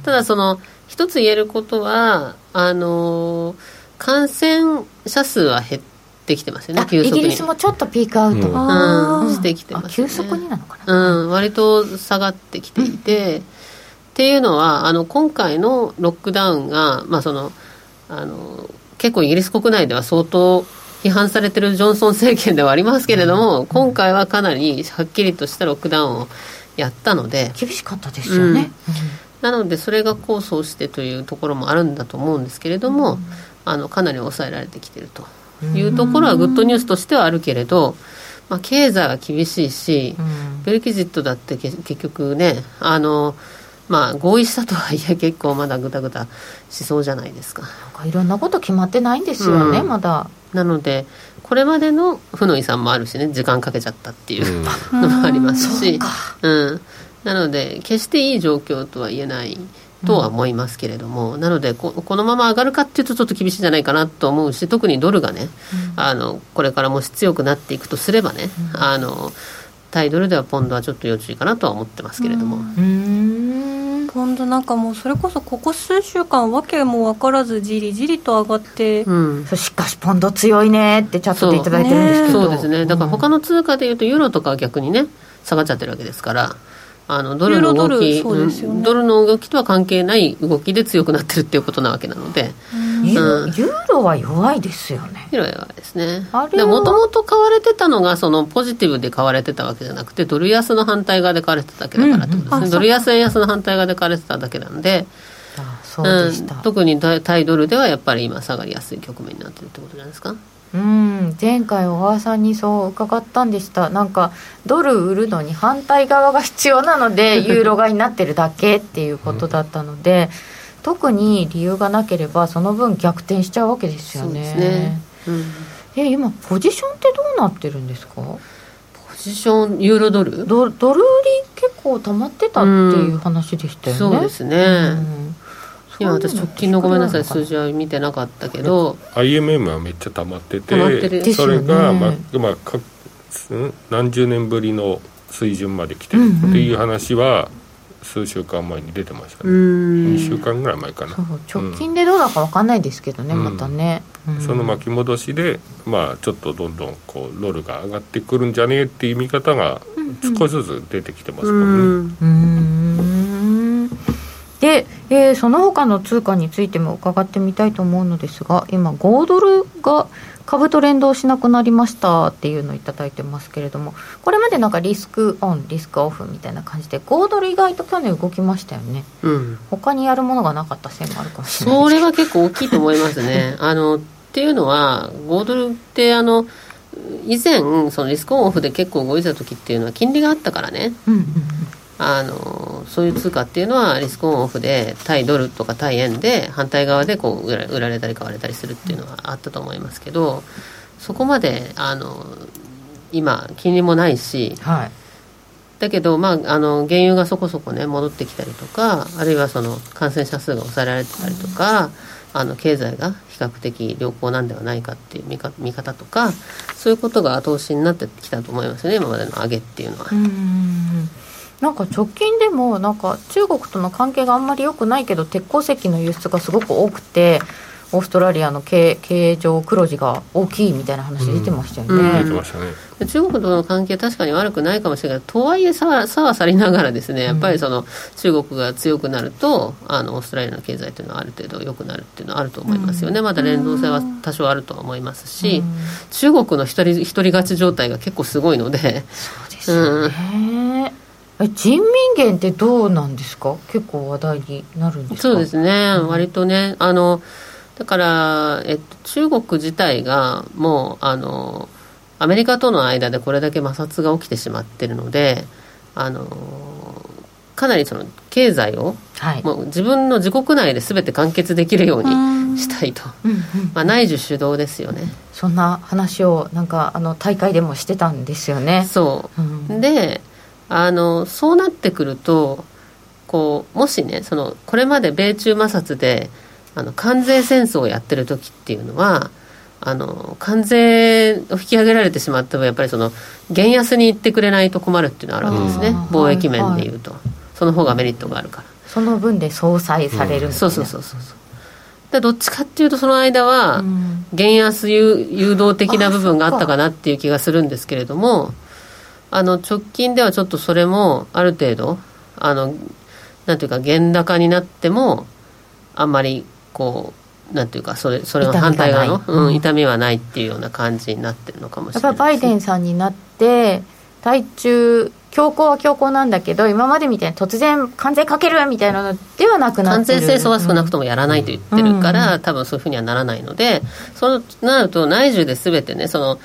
ただその一つ言えることはあの感染者数は減ってきてますよね急速に。イギリスもちょっとピークアウト、うん、してきてます、ね、急速になのかな、うん、割と下がってきていて、うん、っていうのはあの今回のロックダウンが、まあ、そのあの結構イギリス国内では相当批判されてるジョンソン政権ではありますけれども、今回はかなりはっきりとしたロックダウンをやったので厳しかったですよね、うん、なのでそれが構想してというところもあるんだと思うんですけれども、うん、あのかなり抑えられてきてると。いうところはグッドニュースとしてはあるけれど、まあ、経済は厳しいし、ブレキジットだって結局ねあのまあ合意したとはいえ [LAUGHS] 結構まだぐだぐだしそうじゃないですかいろんなこと決まってないんですよね、うん、まだなのでこれまでの負の遺産もあるしね時間かけちゃったっていうのもありますし、うん、うん、なので決していい状況とは言えないとは思いますけれども、うん、なのでこのまま上がるかっていうとちょっと厳しいんじゃないかなと思うし特にドルがね、うん、あのこれからもし強くなっていくとすればね、あの対ドルではポンドはちょっと要注意かなとは思ってますけれども。本当なんかもうそれこそここ数週間わけも分からずじりじりと上がって、うん、しかしポンド強いねってチャットでいただいてるんですけど。そうですね。だから他の通貨でいうとユーロとかは逆にね下がっちゃってるわけですからあのドルの動きドル,、ね。うん、ドルの動きとは関係ない動きで強くなってるっていうことなわけなので、うん、ユーロは弱いですよね。ユーロは弱いですね。もともと買われてたのがそのポジティブで買われてたわけじゃなくてドル安の反対側で買われてただけだからってことですね、うんうん、ドル安円安の反対側で買われてただけなんで。うん、特に対ドルではやっぱり今下がりやすい局面になってるってことじゃないですか？うん。前回小川さんにそう伺ったんでした。なんかドル売るのに反対側が必要なので [LAUGHS] ユーロ買いになってるだけっていうことだったので、うん、特に理由がなければその分逆転しちゃうわけですよね。ね。うん、え今ポジションってどうなってるんですか？ポジションユーロドル？ドドル売り結構溜まってたっていう話でしたよね。そうですね、うん。今私直近のごめんなさい数字は見てなかったけど。IMM はめっちゃ溜まっててそれが、まあまあ、か何十年ぶりの水準まで来てるっていう話は数週間前に出てましたね。2週間ぐらい前かな。直近でどうだか分かんないですけどね、うん、またね、うん、その巻き戻しでまあちょっとどんどんこうロルが上がってくるんじゃねえっていう見方が少しずつ出てきてますもんね。うん。で、えー、その他の通貨についても伺ってみたいと思うのですが今5ドルが株と連動しなくなりましたっていうのを頂いてますけれどもこれまでなんかリスクオンリスクオフみたいな感じで5ドル意外と去年動きましたよね、うん、他にやるものがなかったせいもあるかもしれないそれは結構大きいと思いますね。[LAUGHS] あのっていうのは5ドルってあの以前そのリスクオンオフで結構動いた時っていうのは金利があったからね、うんうんあのそういう通貨っていうのはリスクオンオフで対ドルとか対円で反対側でこう売られたり買われたりするっていうのはあったと思いますけどそこまであの今金利もないし、はい、だけど、まあ、あの原油がそこそこね戻ってきたりとかあるいはその感染者数が抑えられてたりとか、あの経済が比較的良好なんではないかっていう見か見方とかそういうことが後押しになってきたと思いますね今までの上げっていうのは。うんなんか直近でもなんか中国との関係があんまり良くないけど鉄鉱石の輸出がすごく多くてオーストラリアの経経常黒字が大きいみたいな話出てましたよね。出てましたね。中国との関係確かに悪くないかもしれない。とはいえさはさりながらですねやっぱりその中国が強くなるとあのオーストラリアの経済というのはある程度良くなるっていうのはあると思いますよね、うん、まだ連動性は多少あるとは思いますし、うん、中国の一人一人勝ち状態が結構すごいので。そうですよね、うん、人民元ってどうなんですか？結構話題になるんですそうですね、割とね。あのだから、えっと、中国自体がもうあのアメリカとの間でこれだけ摩擦が起きてしまっているのであのかなりその経済を、はい、もう自分の自国内で全て完結できるようにしたいと、うんうん、まあ、内需主導ですよね。そんな話をなんかあの大会でもしてたんですよね。そう、うん、であのそうなってくるとこうもしねそのこれまで米中摩擦であの関税戦争をやってる時っていうのはあの関税を引き上げられてしまってもやっぱりその減安に行ってくれないと困るっていうのはあるわけですね。貿易面でいうと、はいはい、その方がメリットがあるから。その分で相殺される、うん、そうそうそうそうでどっちかっていうとその間は減安誘導的な部分があったかなっていう気がするんですけれどもあの直近ではちょっとそれもある程度あのなんていうか原高になってもあんまりこうなんていうかそれそれの反対側の、うん、痛みはないっていうような感じになってるのかもしれないやっぱバイデンさんになって対中強硬は強硬なんだけど今までみたいに突然関税かけるみたいなのではなくなってる。関税戦争は少なくともやらないと言ってるから、うん、多分そういうふうにはならないのでそうなると内需で全てねその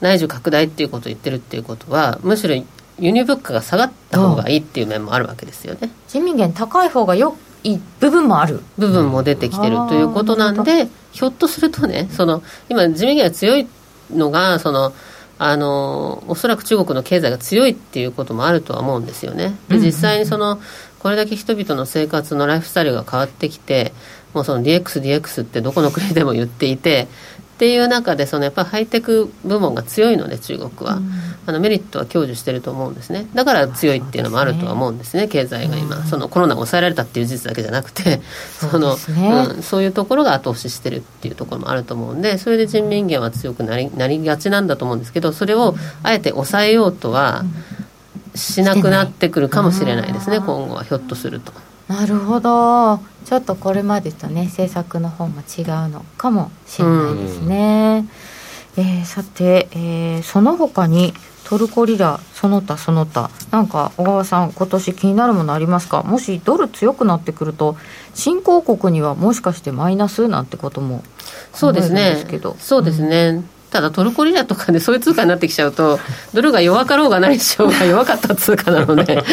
内需拡大っていうことを言ってるっていうことはむしろ輸入物価が下がった方がいいっていう面もあるわけですよね。人民元高い方がよい部分もある。部分も出てきてるということなんでひょっとするとねその今自民権が強いのがそのあのおそらく中国の経済が強いっていうこともあるとは思うんですよね。で実際にそのこれだけ人々の生活のライフスタイルが変わってきてもうその DX、DX ってどこの国でも言っていてっていう中でそのやっぱりハイテク部門が強いので中国は、うん、あのメリットは享受してると思うんですね。だから強いっていうのもあるとは思うんですね経済が今、うん、そのコロナが抑えられたっていう事実だけじゃなくてそのね、うん、そういうところが後押ししてるっていうところもあると思うんでそれで人民元は強くなりなりがちなんだと思うんですけどそれをあえて抑えようとはしなくなってくるかもしれないですね今後はひょっとすると。なるほど。ちょっとこれまでとね政策の方も違うのかもしれないですね、うん、えー、さて、えー、その他にトルコリラその他その他。なんか小川さん今年気になるものありますか？もしドル強くなってくると新興国にはもしかしてマイナスなんてこともそうですね。そうですね、うんただトルコリラとかでそういう通貨になってきちゃうとドルが弱かろうがないでしょうが弱かった通貨なので。[LAUGHS]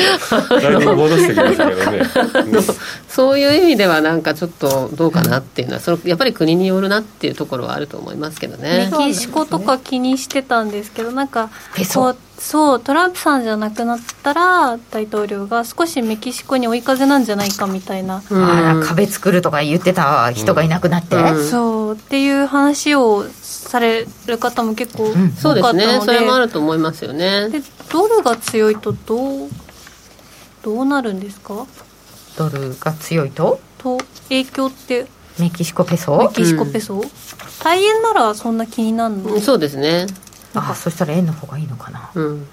そういう意味ではなんかちょっとどうかなっていうのはそのやっぱり国によるなっていうところはあると思いますけどね。メキシコとか気にしてたんですけどなんかそうそうトランプさんじゃなくなったら大統領が少しメキシコに追い風なんじゃないかみたいな、うん、あら壁作るとか言ってた人がいなくなって、うん、そう。っていう話をされる方も結構多かったので、うん、そうですね。それもあると思いますよね。でドルが強いとどうどうなるんですか？ドルが強いと？と影響って？メキシコペソ？メキシコペソ、うん、大円ならそんな気になるの、そうですねあそしたら円の方がいいのかな。うん。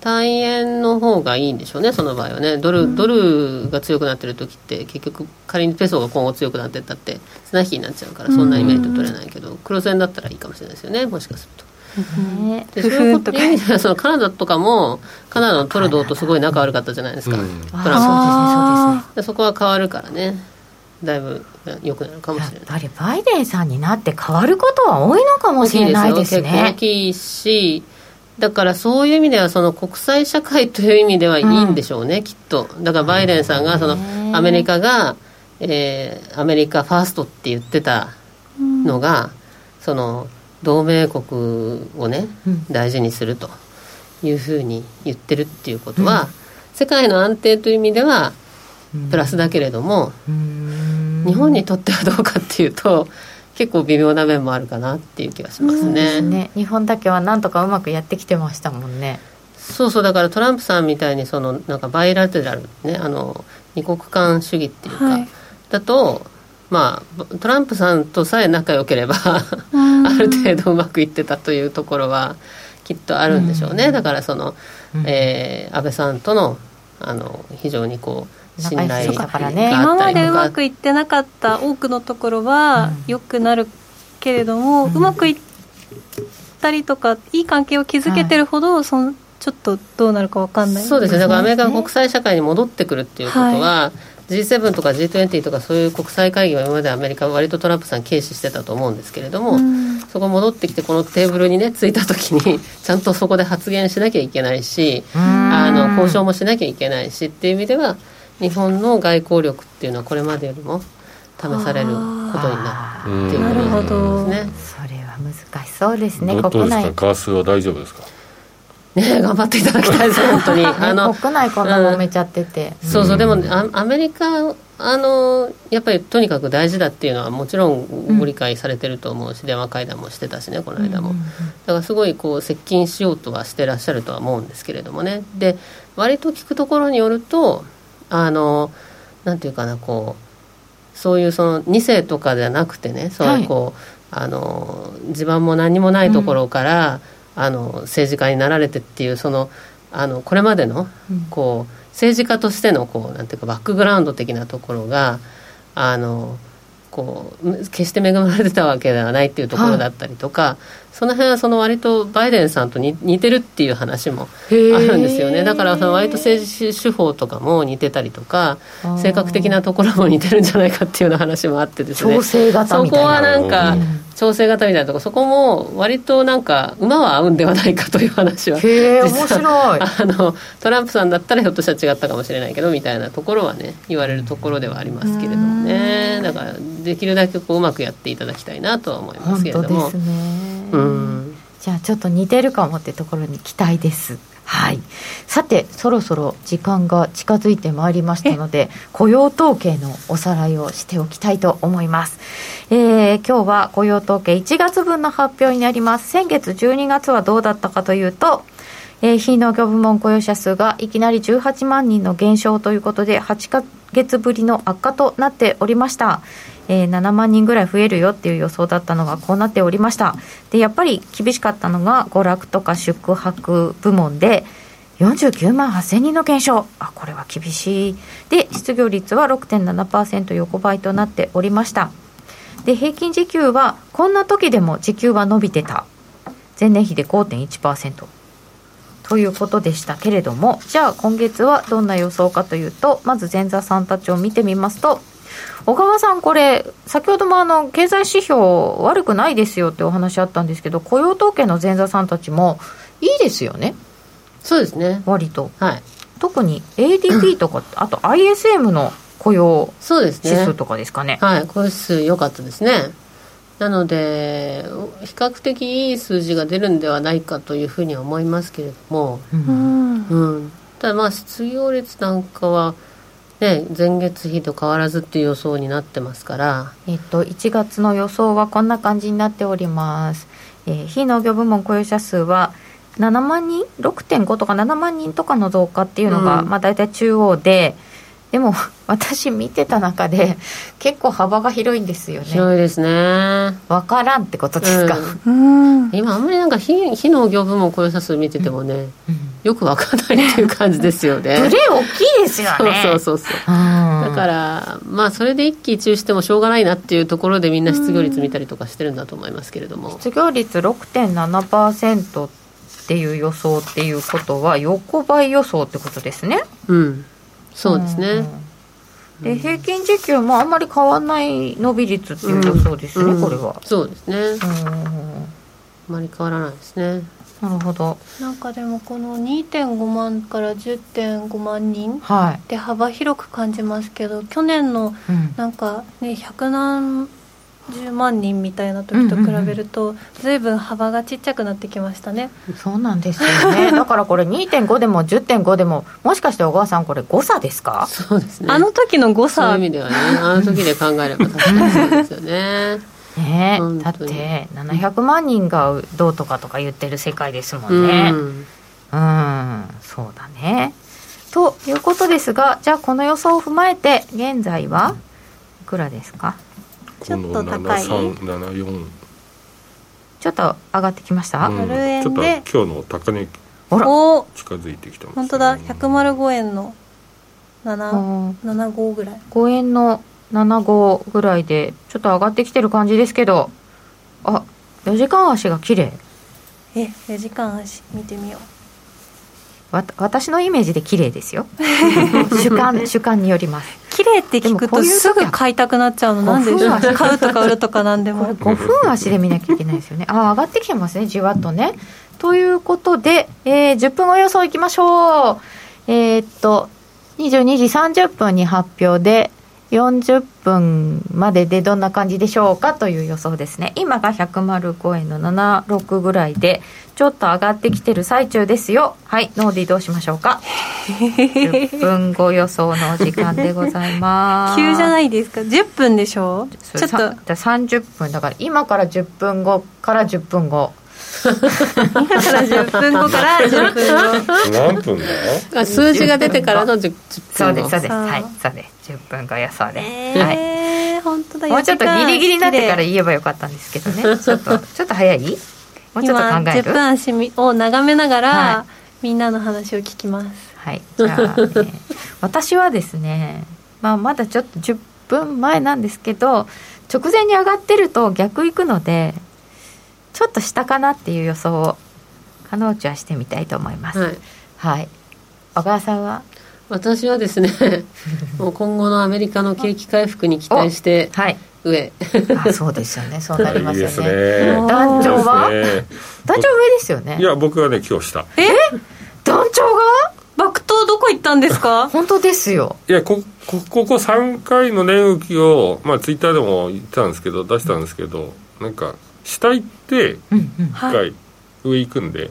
単円の方がいいんでしょうね、その場合はね、ドルうん、ドルが強くなってる時って結局、仮にペソが今後強くなってったって、綱引きになっちゃうから、そんなにメリット取れないけど、黒線だったらいいかもしれないですよね、もしかすると。ね、でそういうことでそのカナダとかもカナダのトルドーとすごい仲悪かったじゃないですか、うん、トランプ。そうでそこは変わるからねだいぶ良くなるかもしれない。やっぱりバイデンさんになって変わることは多いのかもしれないですね。大きいしだからそういう意味ではその国際社会という意味ではいいんでしょうね、うん、きっと。だからバイデンさんがそのアメリカが、えー、アメリカファーストって言ってたのが、うん、その同盟国をね、大事にするというふうに言ってるっていうことは、世界の安定という意味ではプラスだけれども、日本にとってはどうかっていうと結構微妙な面もあるかなっていう気がしますね。ね、日本だけはなんとかうまくやってきてましたもんね。そうそう。だからトランプさんみたいにそのなんかバイラテラルねあの二国間主義っていうか、はい、だとまあトランプさんとさえ仲良ければ [LAUGHS] ある程度うまくいってたというところはきっとあるんでしょうね、だからその、えー、安倍さんとのあの非常にこう信頼だか。らね今までうまくいってなかった多くのところは良くなるけれども、うん、うまくいったりとかいい関係を築けてるほど、はい、そのちょっとどうなるか分かんない、そうですね。だからアメリカが国際社会に戻ってくるっていうことは、はい、G7 とか G20 とかそういう国際会議は今までアメリカは割とトランプさん軽視してたと思うんですけれども、うん、そこ戻ってきてこのテーブルにね着いた時にちゃんとそこで発言しなきゃいけないし、あの交渉もしなきゃいけないしっていう意味では日本の外交力っていうのはこれまでよりも試されることになるっていうことですね。それは難しそうですねどうですか？為替は大丈夫ですか？ね頑張っていただきたいです本当に。[LAUGHS] あの国内こんな揉めちゃってて、うん、そうそうでもアメリカあのやっぱりとにかく大事だっていうのはもちろんご理解されてると思うし、うん、電話会談もしてたしねこの間も、だからすごいこう接近しようとはしてらっしゃるとは思うんですけれどもね。で割と聞くところによるとあのなんていうかなこうそういうその2世とかじゃなくてねそういうこう、はい、あの地盤も何もないところから、うん、あの政治家になられてっていうそのあのこれまでの、こう政治家としてのこうなんていうかバックグラウンド的なところがあのこう決して恵まれてたわけではないっていうところだったりとか、はい、その辺はその割とバイデンさんと似てるっていう話もあるんですよね。だからその割と政治手法とかも似てたりとか性格的なところも似てるんじゃないかっていうような話もあってですね。調整型みたいな。そこはなんか、調整型みたいなとこそこも割となんか馬は合うんではないかという話はへえ面白い。あのトランプさんだったらひょっとしたら違ったかもしれないけどみたいなところはね言われるところではありますけれどもね。だからできるだけこううまくやっていただきたいなとは思いますけれども。本当ですね、うんじゃあちょっと似てるかもってところに期待です。はい、さてそろそろ時間が近づいてまいりましたので雇用統計のおさらいをしておきたいと思います、えー、今日は雇用統計1月分の発表になります。先月12月はどうだったかというとえー、非農業部門雇用者数がいきなり18万人の減少ということで8か月ぶりの悪化となっておりました。えー、7万人ぐらい増えるよっていう予想だったのがこうなっておりました。でやっぱり厳しかったのが娯楽とか宿泊部門で49万8000人の減少。あこれは厳しい。で失業率は6.7%横ばいとなっておりました。で平均時給はこんな時でも時給は伸びてた。前年比で5.1%ということでしたけれどもじゃあ今月はどんな予想かというとまず前座さんたちを見てみますと小川さん、これ、先ほどもあの経済指標、悪くないですよってお話あったんですけど、雇用統計の前座さんたちも、いいですよね、そうですね、割と。はい、特に ADP とか、あと ISM の雇用指数とかですかね。ね。はい、雇用指数、良かったですね。なので、比較的いい数字が出るんではないかというふうには思いますけれども、うん、うん、ただ、まあ、失業率なんかは、ね、前月比と変わらずっていう予想になってますから、えっと、1月の予想はこんな感じになっております、えー、非農業部門雇用者数は7万人？6.5とか7万人とかの増加っていうのが、うん、まあ、大体中央ででも [LAUGHS] 私見てた中で結構幅が広いんですよね。広いですね。分からんってことですか、うん、今あんまりなんか非非農業部門雇用者数見ててもね、うん。うん、よく分かんないっていう感じですよね。[LAUGHS] ブレ大きいですよね。そうそうそうだからまあそれで一喜一憂してもしょうがないなっていうところでみんな失業率見たりとかしてるんだと思いますけれども。失業率6.7%っていう予想っていうことは横ばい予想ってことですね。うんそうですね、で平均時給もあんまり変わらない伸び率っていう予想ですね、うん、これは。そうですね、うん、あまり変わらないですね。なるほど。なんかでもこの2.5万から10.5万人で幅広く感じますけど、はい、去年のなんかね100何10万人みたいな時と比べると、ずいぶん幅がちっちゃくなってきましたね。そうなんですよね。[LAUGHS] だからこれ2.5でも10.5でももしかして小川さんこれ誤差ですか？そうですね。あの時の誤差。そういう意味ではねあの時で考えれば確かにそうですよね。ねだって700万人がどうとかとか言ってる世界ですもんね。うんそうだね。ということですがじゃあこの予想を踏まえて現在はいくらですか？ちょっと高い。ちょっと上がってきました、うん、ちょっと今日の高値近づいてきた、ね、本当だ。105円の75ぐらい。5円の75ぐらいでちょっと上がってきてる感じですけど。あ4時間足が綺麗。え4時間足見てみようわ私のイメージで綺麗ですよ。[LAUGHS] 主観主観によります。綺麗って聞くとすぐ買いたくなっちゃうのなんで買うとか売るとかなんでも。5分足で見なきゃいけないですよね。あ上がってきてますねじわっとね。ということで、えー、10分後予想いきましょう。えー、っと22時30分に発表で40分まででどんな感じでしょうかという予想ですね。今が105円の76ぐらいでちょっと上がってきてる最中ですよ。はいノーディどうしましょうか？[LAUGHS] 10分後予想のお時間でございます。急じゃないですか？10分でしょ？ちょっと。30分だから今から10分後から10分後。今から10分後から10分後。何分だ数字が出てからの10分そうですそうです。はいそうです。10分後予想で、えー、はい。本当だ。もうちょっとギリギリになってから言えばよかったんですけどね。ちょっとちょっと早い？もうちょっと考える？10分足を眺めながら、はい、みんなの話を聞きます。はい。じゃあ、[LAUGHS] ね、私はですね、まあ、まだちょっと10分前なんですけど直前に上がってると逆行くのでちょっと下かなっていう予想を加納内はしてみたいと思います。はい、はい、小川さんは？私はですね [LAUGHS] もう今後のアメリカの景気回復に期待して上、あそうですよね。そうなりますよね。ね。団長は、ね、団長上ですよね。いや僕はね今日下。え？団長が？爆投どこ行ったんですか？[LAUGHS] 本当ですよ。いやここここ3回の値動きをまあツイッターでも言ってたんですけど出したんですけどなんか下行って1回上行くんで、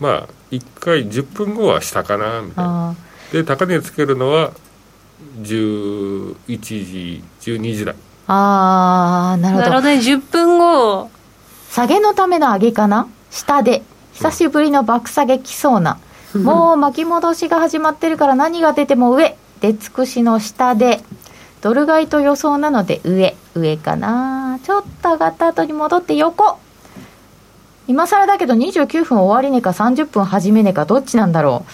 まあ1回10分後は下かなみたいなで高値つけるのは11時12時台ああなるほど。なるほどね。10分後。下げのための上げかな？下で。久しぶりの爆下げきそうな、うん、もう巻き戻しが始まってるから何が出ても上。出尽くしの下で。ドル買いと予想なので上。上かな。ちょっと上がった後に戻って横。今更だけど29分終わりねか30分始めねかどっちなんだろう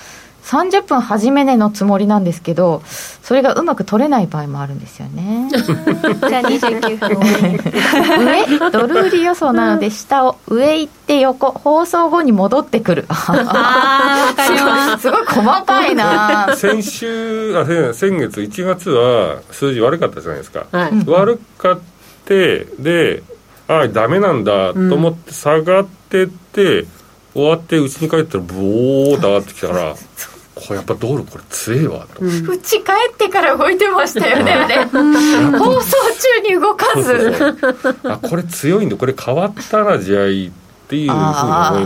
30分初めねのつもりなんですけどそれがうまく取れない場合もあるんですよね。[LAUGHS] じゃあ29分。上ドル売り予想なので下を上行って横放送後に戻ってくる。[LAUGHS] ああ分かります。[LAUGHS] すごい細かいな。先週あ先月1月は数字悪かったじゃないですか、はい、悪かってでああダメなんだと思って下がってって、うん終わってうちに帰ったらボーッと上がってきたからこれやっぱ道路これ強えわと。うち、帰ってから動いてましたよね放送中に動かず。あこれ強いんだ。これ変わったな試合っていうふうに思い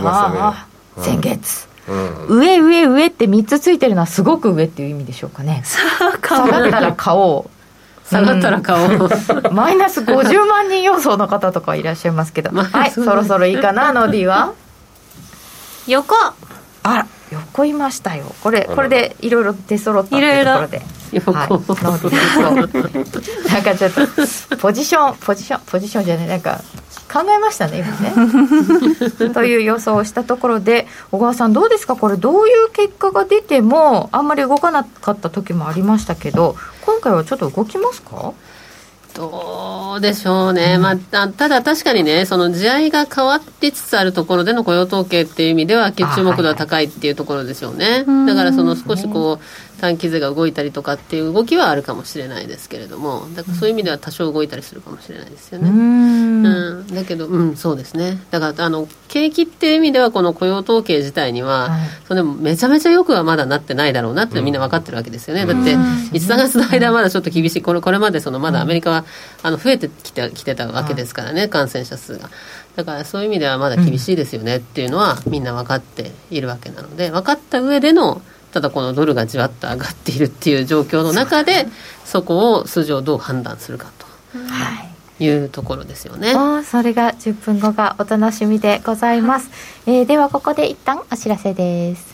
ましたね、先月、うん、上上上って3つついてるのはすごく上っていう意味でしょうかね。下がったら買おう下がったら買おう、うん、マイナス50万人予想の方とかいらっしゃいますけど。はいそろそろいいかなノディは？横。あら横いましたよ。これこれでいろいろ出揃ったっていうところで。横、はい、なんかちょっとポジション [LAUGHS] ポジションポジションじゃないなんか考えましたね今ね。[LAUGHS] という予想をしたところで小川さんどうですか？これどういう結果が出てもあんまり動かなかった時もありましたけど今回はちょっと動きますか？どうでしょうね、うん、まあ、ただ確かにね、その地合いが変わってつつあるところでの雇用統計っていう意味では、注目度は高いっていうところでしょうね、だからその少しこう、短期勢が動いたりとかっていう動きはあるかもしれないですけれどもだからそういう意味では多少動いたりするかもしれないですよね。うん。うん。だけど、うん、そうですね。だからあの景気っていう意味ではこの雇用統計自体には、はい、それめちゃめちゃよくはまだなってないだろうなってみんな分かってるわけですよね、だって1か月の間はまだちょっと厳しいこれこれまでそのまだアメリカはあの増えてきてきてたわけですからね、感染者数が。だからそういう意味ではまだ厳しいですよねっていうのはみんな分かっているわけなので分かった上でのただこのドルがじわっと上がっているっていう状況の中でそこを数字をどう判断するかと。はいいうところですよね。それが10分後がお楽しみでございます。えー、ではここで一旦お知らせです。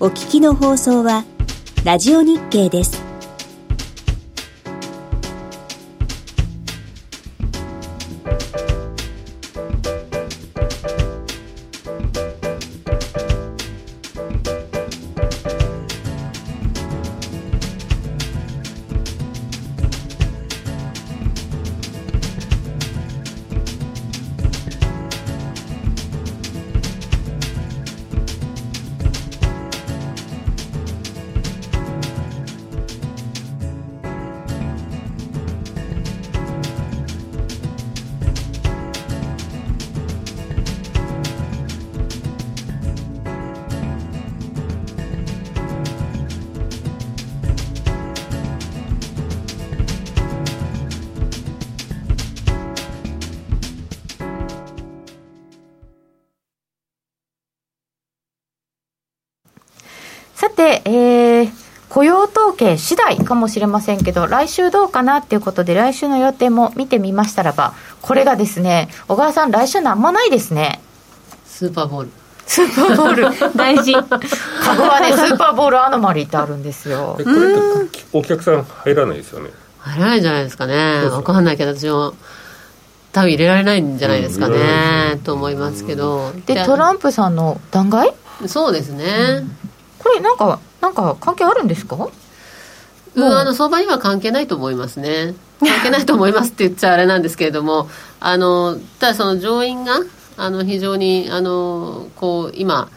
お聞きの放送はラジオ日経です。次第かもしれませんけど、来週どうかなっていうことで、来週の予定も見てみましたらば、これがですね、小川さん、来週なんもないですね。スーパーボール。スーパーボール。[LAUGHS] 大事。カゴはねスーパーボールアノマリーってあるんですよ。これってお客さん入らないですよね。入らないんじゃないですかね。分かんないけど私も多分入れられないんじゃないですかね、うん、と思いますけど。でトランプさんの弾劾そうですね、うん。これなんかなんか関係あるんですか？うん、あの相場には関係ないと思いますね。[LAUGHS] 関係ないと思いますって言っちゃあれなんですけれどもあのただその上院があの非常にあのこう今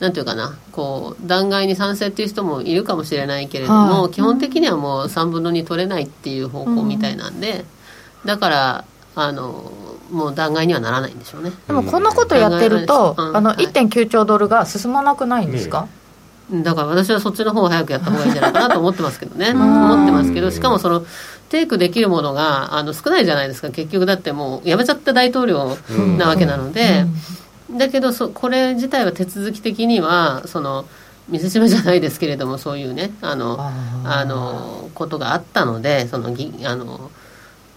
なんていうかなこう弾劾に賛成っていう人もいるかもしれないけれども、はい、基本的にはもう3分の2取れないっていう方向みたいなんで、うん、だからあのもう弾劾にはならないんでしょうね。でもこんなことやってると、うん、あの1.9兆ドルが進まなくないんですか、だから私はそっちの方を早くやった方がいいんじゃないかなと思ってますけどね。思ってますけどしかもそのテイクできるものがあの少ないじゃないですか結局。だってもう辞めちゃった大統領なわけなので、だけどそこれ自体は手続き的にはその見せしめじゃないですけれどもそういうねあのあのことがあったのでそのぎあの、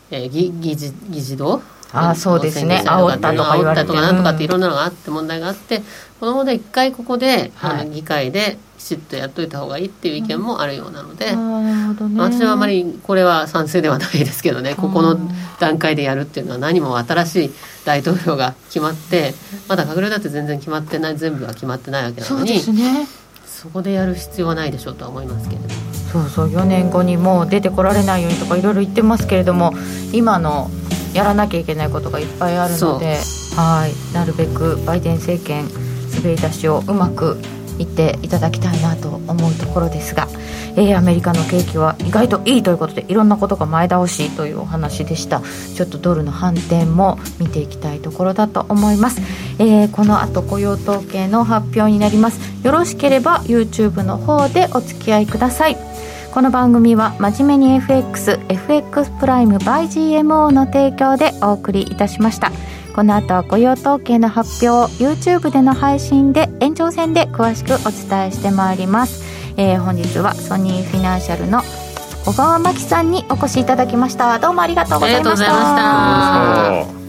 えー、議議事議事堂あそうですね。煽ったとか煽ったとかなんとかっていろんなのがあって問題があってこの問題一回ここで、はい、あの議会できちっとやっといた方がいいっていう意見もあるようなので、うん、私はあまりこれは賛成ではないですけどね。ここの段階でやるっていうのは何も新しい大統領が決まってまだ閣僚だって全然決まってない全部は決まってないわけなのにそ,、ね、そこでやる必要はないでしょうとは思いますけれども。そうそう4年後にもう出てこられないようにとかいろいろ言ってますけれども今のやらなきゃいけないことがいっぱいあるのではい。なるべくバイデン政権滑り出しをうまくいっていただきたいなと思うところですが、えー、アメリカの景気は意外といいということでいろんなことが前倒しというお話でした。ちょっとドルの反転も見ていきたいところだと思います、えー、この後雇用統計の発表になります。よろしければ YouTube の方でお付き合いくださいこの番組は真面目に FXFX プライム by GMO の提供でお送りいたしました。この後は雇用統計の発表 YouTube での配信で延長戦で詳しくお伝えしてまいります、えー、本日はソニーフィナンシャルの小川真紀さんにお越しいただきました。どうもありがとうございました。